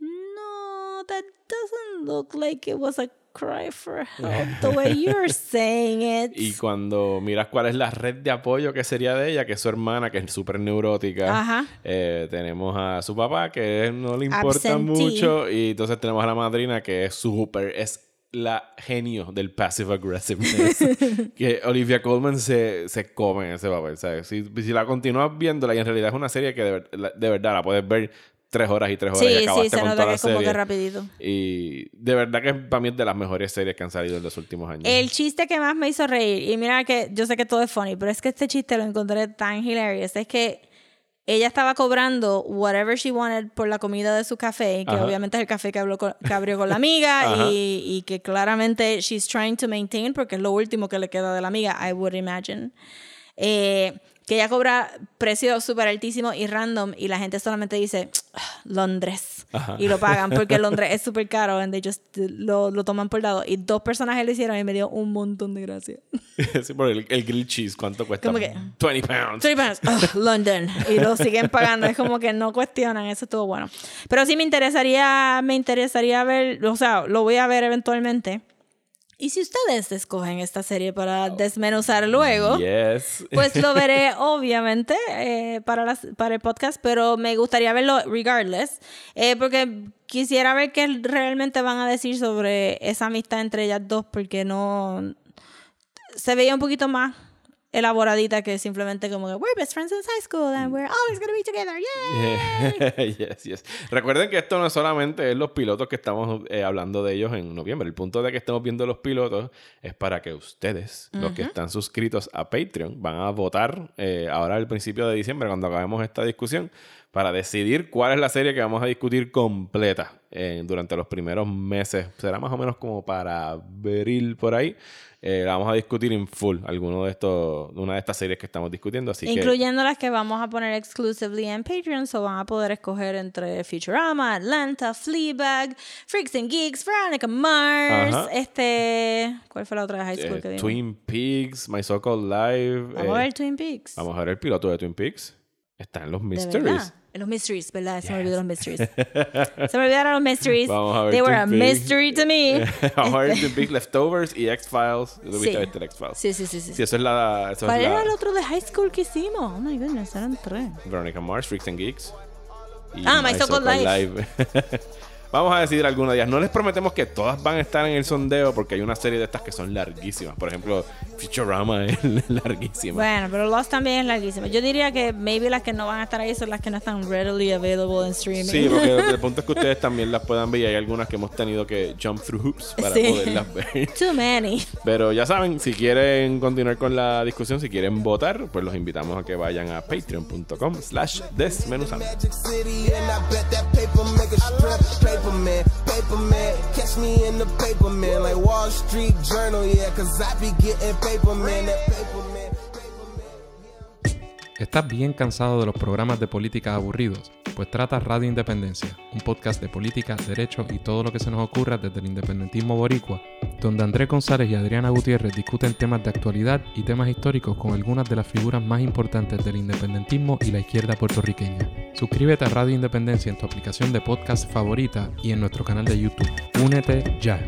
no, that doesn't look like it was a cry for help the way you're saying it. Y cuando miras cuál es la red de apoyo que sería de ella, que es su hermana, que es súper neurótica. Ajá. Eh, tenemos a su papá, que no le importa Absentee. mucho. Y entonces tenemos a la madrina, que es súper... Es la genio del passive aggressiveness. que Olivia Colman se, se come en ese papel, ¿sabes? Si, si la continúas viéndola, y en realidad es una serie que de verdad la puedes ver tres horas y tres horas y Sí, acabaste sí, se con nota toda que la es como que serie. rapidito. Y de verdad que para mí es de las mejores series que han salido en los últimos años. El chiste que más me hizo reír, y mira que yo sé que todo es funny, pero es que este chiste lo encontré tan hilarious, es que ella estaba cobrando whatever she wanted por la comida de su café, que Ajá. obviamente es el café que, habló con- que abrió con la amiga y, y que claramente she's trying to maintain porque es lo último que le queda de la amiga, I would imagine. Eh, que ella cobra precios súper altísimos y random y la gente solamente dice "Ah, Londres y lo pagan porque Londres es súper caro and they just lo, lo toman por lado. Y dos personajes lo hicieron y me dio un montón de gracia. Sí, porque el, el grilled cheese, ¿cuánto cuesta? Como que- 20 pounds. Three pounds, Ugh, London. Y lo siguen pagando. Es como que no cuestionan. Eso estuvo bueno. Pero sí me interesaría me interesaría ver o sea lo voy a ver eventualmente y si ustedes escogen esta serie para desmenuzar luego Yes. Pues lo veré, obviamente, eh, para, las, para el podcast, pero me gustaría verlo regardless, eh, porque quisiera ver qué realmente van a decir sobre esa amistad entre ellas dos, porque no. Se veía un poquito más elaboradita que simplemente como que we're best friends since high school and we're always gonna be together, yeah. yes, yes. Recuerden que esto no solamente es los pilotos que estamos eh, hablando de ellos en noviembre. El punto de que estemos viendo los pilotos es para que ustedes, los que están suscritos a Patreon, van a votar eh, ahora al principio de diciembre, cuando acabemos esta discusión, para decidir cuál es la serie que vamos a discutir completa eh, durante los primeros meses. Será más o menos como para abril por ahí. Eh, vamos a discutir en full, alguno de estos, una de estas series que estamos discutiendo. Así que Incluyendo las que vamos a poner exclusively en Patreon, so van a poder escoger entre Futurama, Atlanta, Fleabag, Freaks and Geeks, Veronica Mars, Ajá. este... ¿Cuál fue la otra de high school eh, que vimos? Twin Peaks, My So-Called Live. Vamos a eh, ver Twin Peaks. Vamos a ver el piloto de Twin Peaks. Está en los De Mysteries. verdad. En los mysteries, ¿verdad? Se me olvidó los mysteries. Se me olvidaron los mysteries. Vamos a ver They were a mystery to me. Vamos a ver Twin Peaks Leftovers y X-Files. ¿Tú viste Sí. X-Files? Sí, sí, sí, sí. Sí, eso es la. Eso ¿Cuál es era la el otro de high school que hicimos? Oh my goodness, eran tres. Veronica Mars, Freaks and Geeks. y Ah, My So-Called So-Called Live. Vamos a decidir algunos días. No les prometemos que todas van a estar en el sondeo porque hay una serie de estas que son larguísimas. Por ejemplo, Futurama es larguísima. Bueno, pero Lost también es larguísimo. Yo diría que maybe las que no van a estar ahí son las que no están readily available en streaming. Sí, porque el punto es que ustedes también las puedan ver y hay algunas que hemos tenido que jump through hoops para Sí. poderlas ver. Too many. Pero ya saben, si quieren continuar con la discusión, si quieren votar, pues los invitamos a que vayan a patreon.com slash desmenuzando. ¿Estás bien cansado de los programas de política aburridos? Pues trata Radio Independencia, un podcast de política, derecho y todo lo que se nos ocurra desde el independentismo boricua, donde Andrés González y Adriana Gutiérrez discuten temas de actualidad y temas históricos con algunas de las figuras más importantes del independentismo y la izquierda puertorriqueña. Suscríbete a Radio Independencia en tu aplicación de podcast favorita y en nuestro canal de YouTube. Únete ya.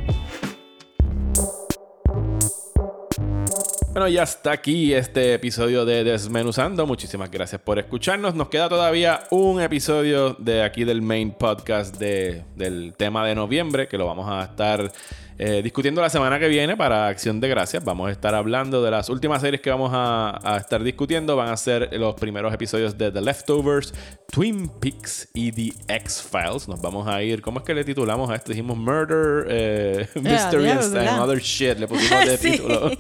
Bueno, ya está aquí este episodio de Desmenuzando. Muchísimas gracias por escucharnos. Nos queda todavía un episodio de aquí del main podcast de- del tema de noviembre que lo vamos a estar eh, discutiendo la semana que viene para Acción de Gracias. Vamos a estar hablando de las últimas series que vamos a, a estar discutiendo. Van a ser los primeros episodios de The Leftovers, Twin Peaks y The X-Files. Nos vamos a ir, ¿cómo es que le titulamos a esto? Dijimos Murder, eh, Mystery ya, and-. Other Shit. Le pusimos de Sí. título.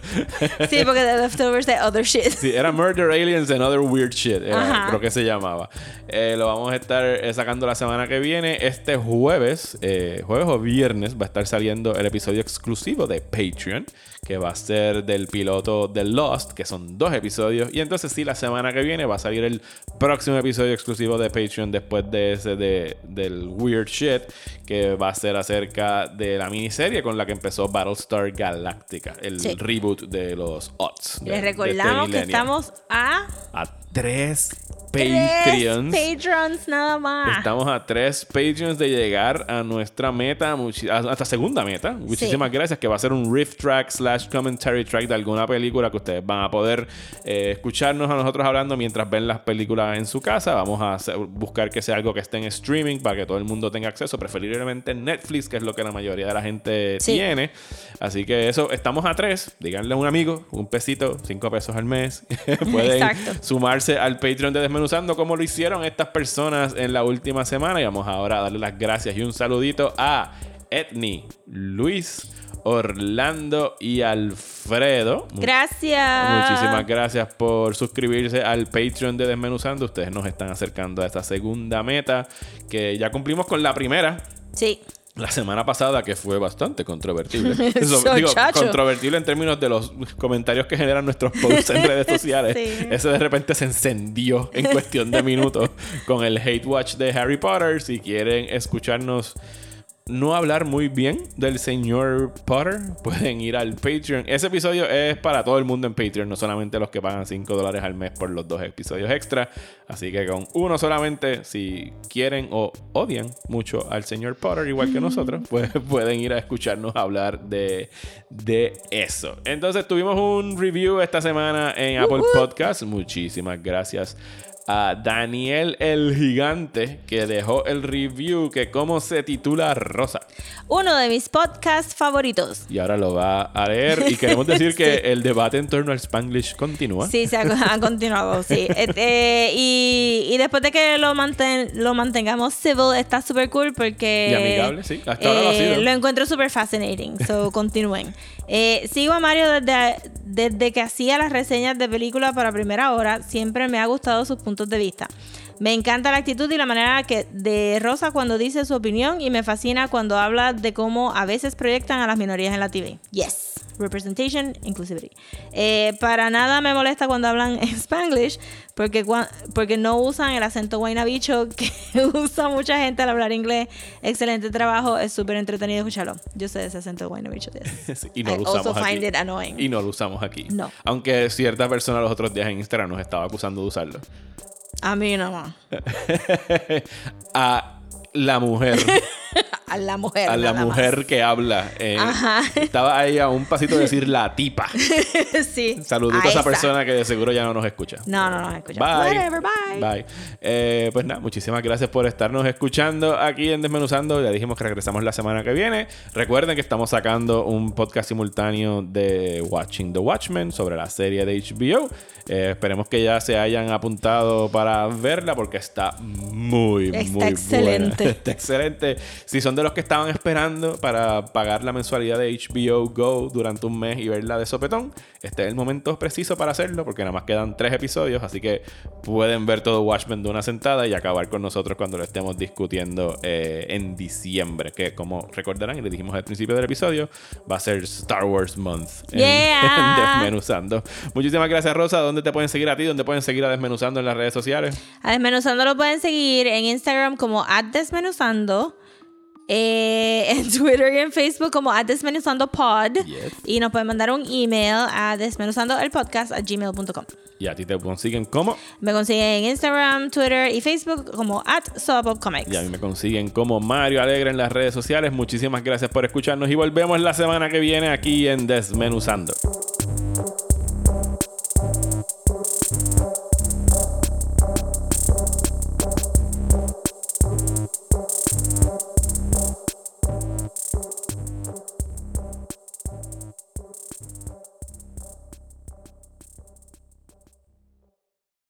Sí, porque The Leftovers de Other Shit. Sí, era Murder Aliens and Other Weird Shit. era- creo que se llamaba. Eh, lo vamos a estar eh, sacando la semana que viene. Este jueves, jueves o viernes, va a estar saliendo el episodio exclusivo de Patreon, que va a ser del piloto de Lost, que son dos episodios. Y entonces, sí, la semana que viene va a salir el próximo episodio exclusivo de Patreon después de ese de, del Weird Shit, que va a ser acerca de la miniserie con la que empezó Battlestar Galactica, el Sí. reboot de los Odds. Les recordamos que estamos a a tres tres Patreons. Patreons nada más. Estamos a tres Patreons de llegar a nuestra meta, hasta segunda meta. Muchísimas gracias, que va a ser un riff track slash commentary track de alguna película que ustedes van a poder eh, escucharnos a nosotros hablando mientras ven las películas en su casa. Vamos a hacer- buscar que sea algo que esté en streaming para que todo el mundo tenga acceso, preferiblemente en Netflix, que es lo que la mayoría de la gente Sí. tiene. Así que eso, estamos a tres. Díganle a un amigo, un pesito, cinco pesos al mes. Pueden Exacto. sumarse al Patreon de Desmenuzando como lo hicieron estas personas en la última semana. Y vamos ahora a darle las gracias y un saludito a Etni, Luis, Orlando y Alfredo. Gracias. Muchísimas gracias por suscribirse al Patreon de Desmenuzando. Ustedes nos están acercando a esta segunda meta que ya cumplimos con la primera. Sí. La semana pasada, que fue bastante controvertible. Eso, Eso, digo, chacho. controvertible en términos de los comentarios que generan nuestros posts en redes sociales. Sí. Ese de repente se encendió en cuestión de minutos con el hate watch de Harry Potter. Si quieren escucharnos no hablar muy bien del señor Potter, pueden ir al Patreon. Ese episodio es para todo el mundo en Patreon, no solamente los que pagan 5 dólares al mes por los dos episodios extra. Así que con uno solamente, si quieren o odian mucho al señor Potter, igual que nosotros, pues pueden ir a escucharnos hablar de, de eso. Entonces tuvimos un review esta semana en Apple Podcast. Muchísimas gracias a Daniel el Gigante que dejó el review que cómo se titula Rosa. Uno de mis podcasts favoritos. Y ahora lo va a leer y queremos decir que el debate en torno al Spanglish continúa. Sí, se ha, ha continuado, sí. Este, y, y después de que lo, manten, lo mantengamos civil, está súper cool porque... Y amigable, sí. Hasta ahora lo ha eh, sido. lo encuentro súper fascinating, so continúen. Eh, sigo a Mario desde, desde que hacía las reseñas de películas para primera hora. Siempre me ha gustado sus puntos de vista. Me encanta la actitud y la manera que de Rosa cuando dice su opinión y me fascina cuando habla de cómo a veces proyectan a las minorías en la TV. Yes. Representation, inclusivity. Eh, para nada me molesta cuando hablan en Spanglish porque, porque no usan el acento guaynabicho que usa mucha gente al hablar inglés. Excelente trabajo, es súper entretenido escucharlo. Yo sé ese acento guaynabicho. yes. Y no I lo also usamos find aquí. it annoying. Y no lo usamos aquí. No. Aunque cierta persona los otros días en Instagram nos estaba acusando de usarlo. A mí no más. a la mujer a la mujer. a la más. mujer que habla. eh, Ajá. Estaba ahí a un pasito de decir la tipa. sí. Saludito a esa persona que de seguro ya no nos escucha. No, no, no, escucha. Bye. Whatever, bye. Bye. Eh, pues nada, muchísimas gracias por estarnos escuchando aquí en Desmenuzando. Ya dijimos que regresamos la semana que viene. Recuerden que estamos sacando un podcast simultáneo de Watching the Watchmen sobre la serie de HBO. Eh, esperemos que ya se hayan apuntado para verla porque está muy, Está muy excelente. Buena. Está excelente. Si son de los que estaban esperando para pagar la mensualidad de HBO Go durante un mes y verla de sopetón, este es el momento preciso para hacerlo porque nada más quedan tres episodios, así que pueden ver todo Watchmen de una sentada y acabar con nosotros cuando lo estemos discutiendo eh, en diciembre, que como recordarán y le dijimos al principio del episodio, va a ser Star Wars Month en, Yeah. en Desmenuzando. Muchísimas gracias Rosa, ¿dónde te pueden seguir a ti? ¿Dónde pueden seguir a Desmenuzando en las redes sociales? A Desmenuzando lo pueden seguir en Instagram como Desmenuzando. eh, en Twitter y en Facebook como @desmenuzandopod Yes. y nos pueden mandar un email a desmenuzandoelpodcast a gmail.com. Y a ti te consiguen como Me consiguen en Instagram, Twitter y Facebook como at Comics. Y a mí me consiguen como Mario Alegre en las redes sociales. Muchísimas gracias por escucharnos y volvemos la semana que viene aquí en Desmenuzando.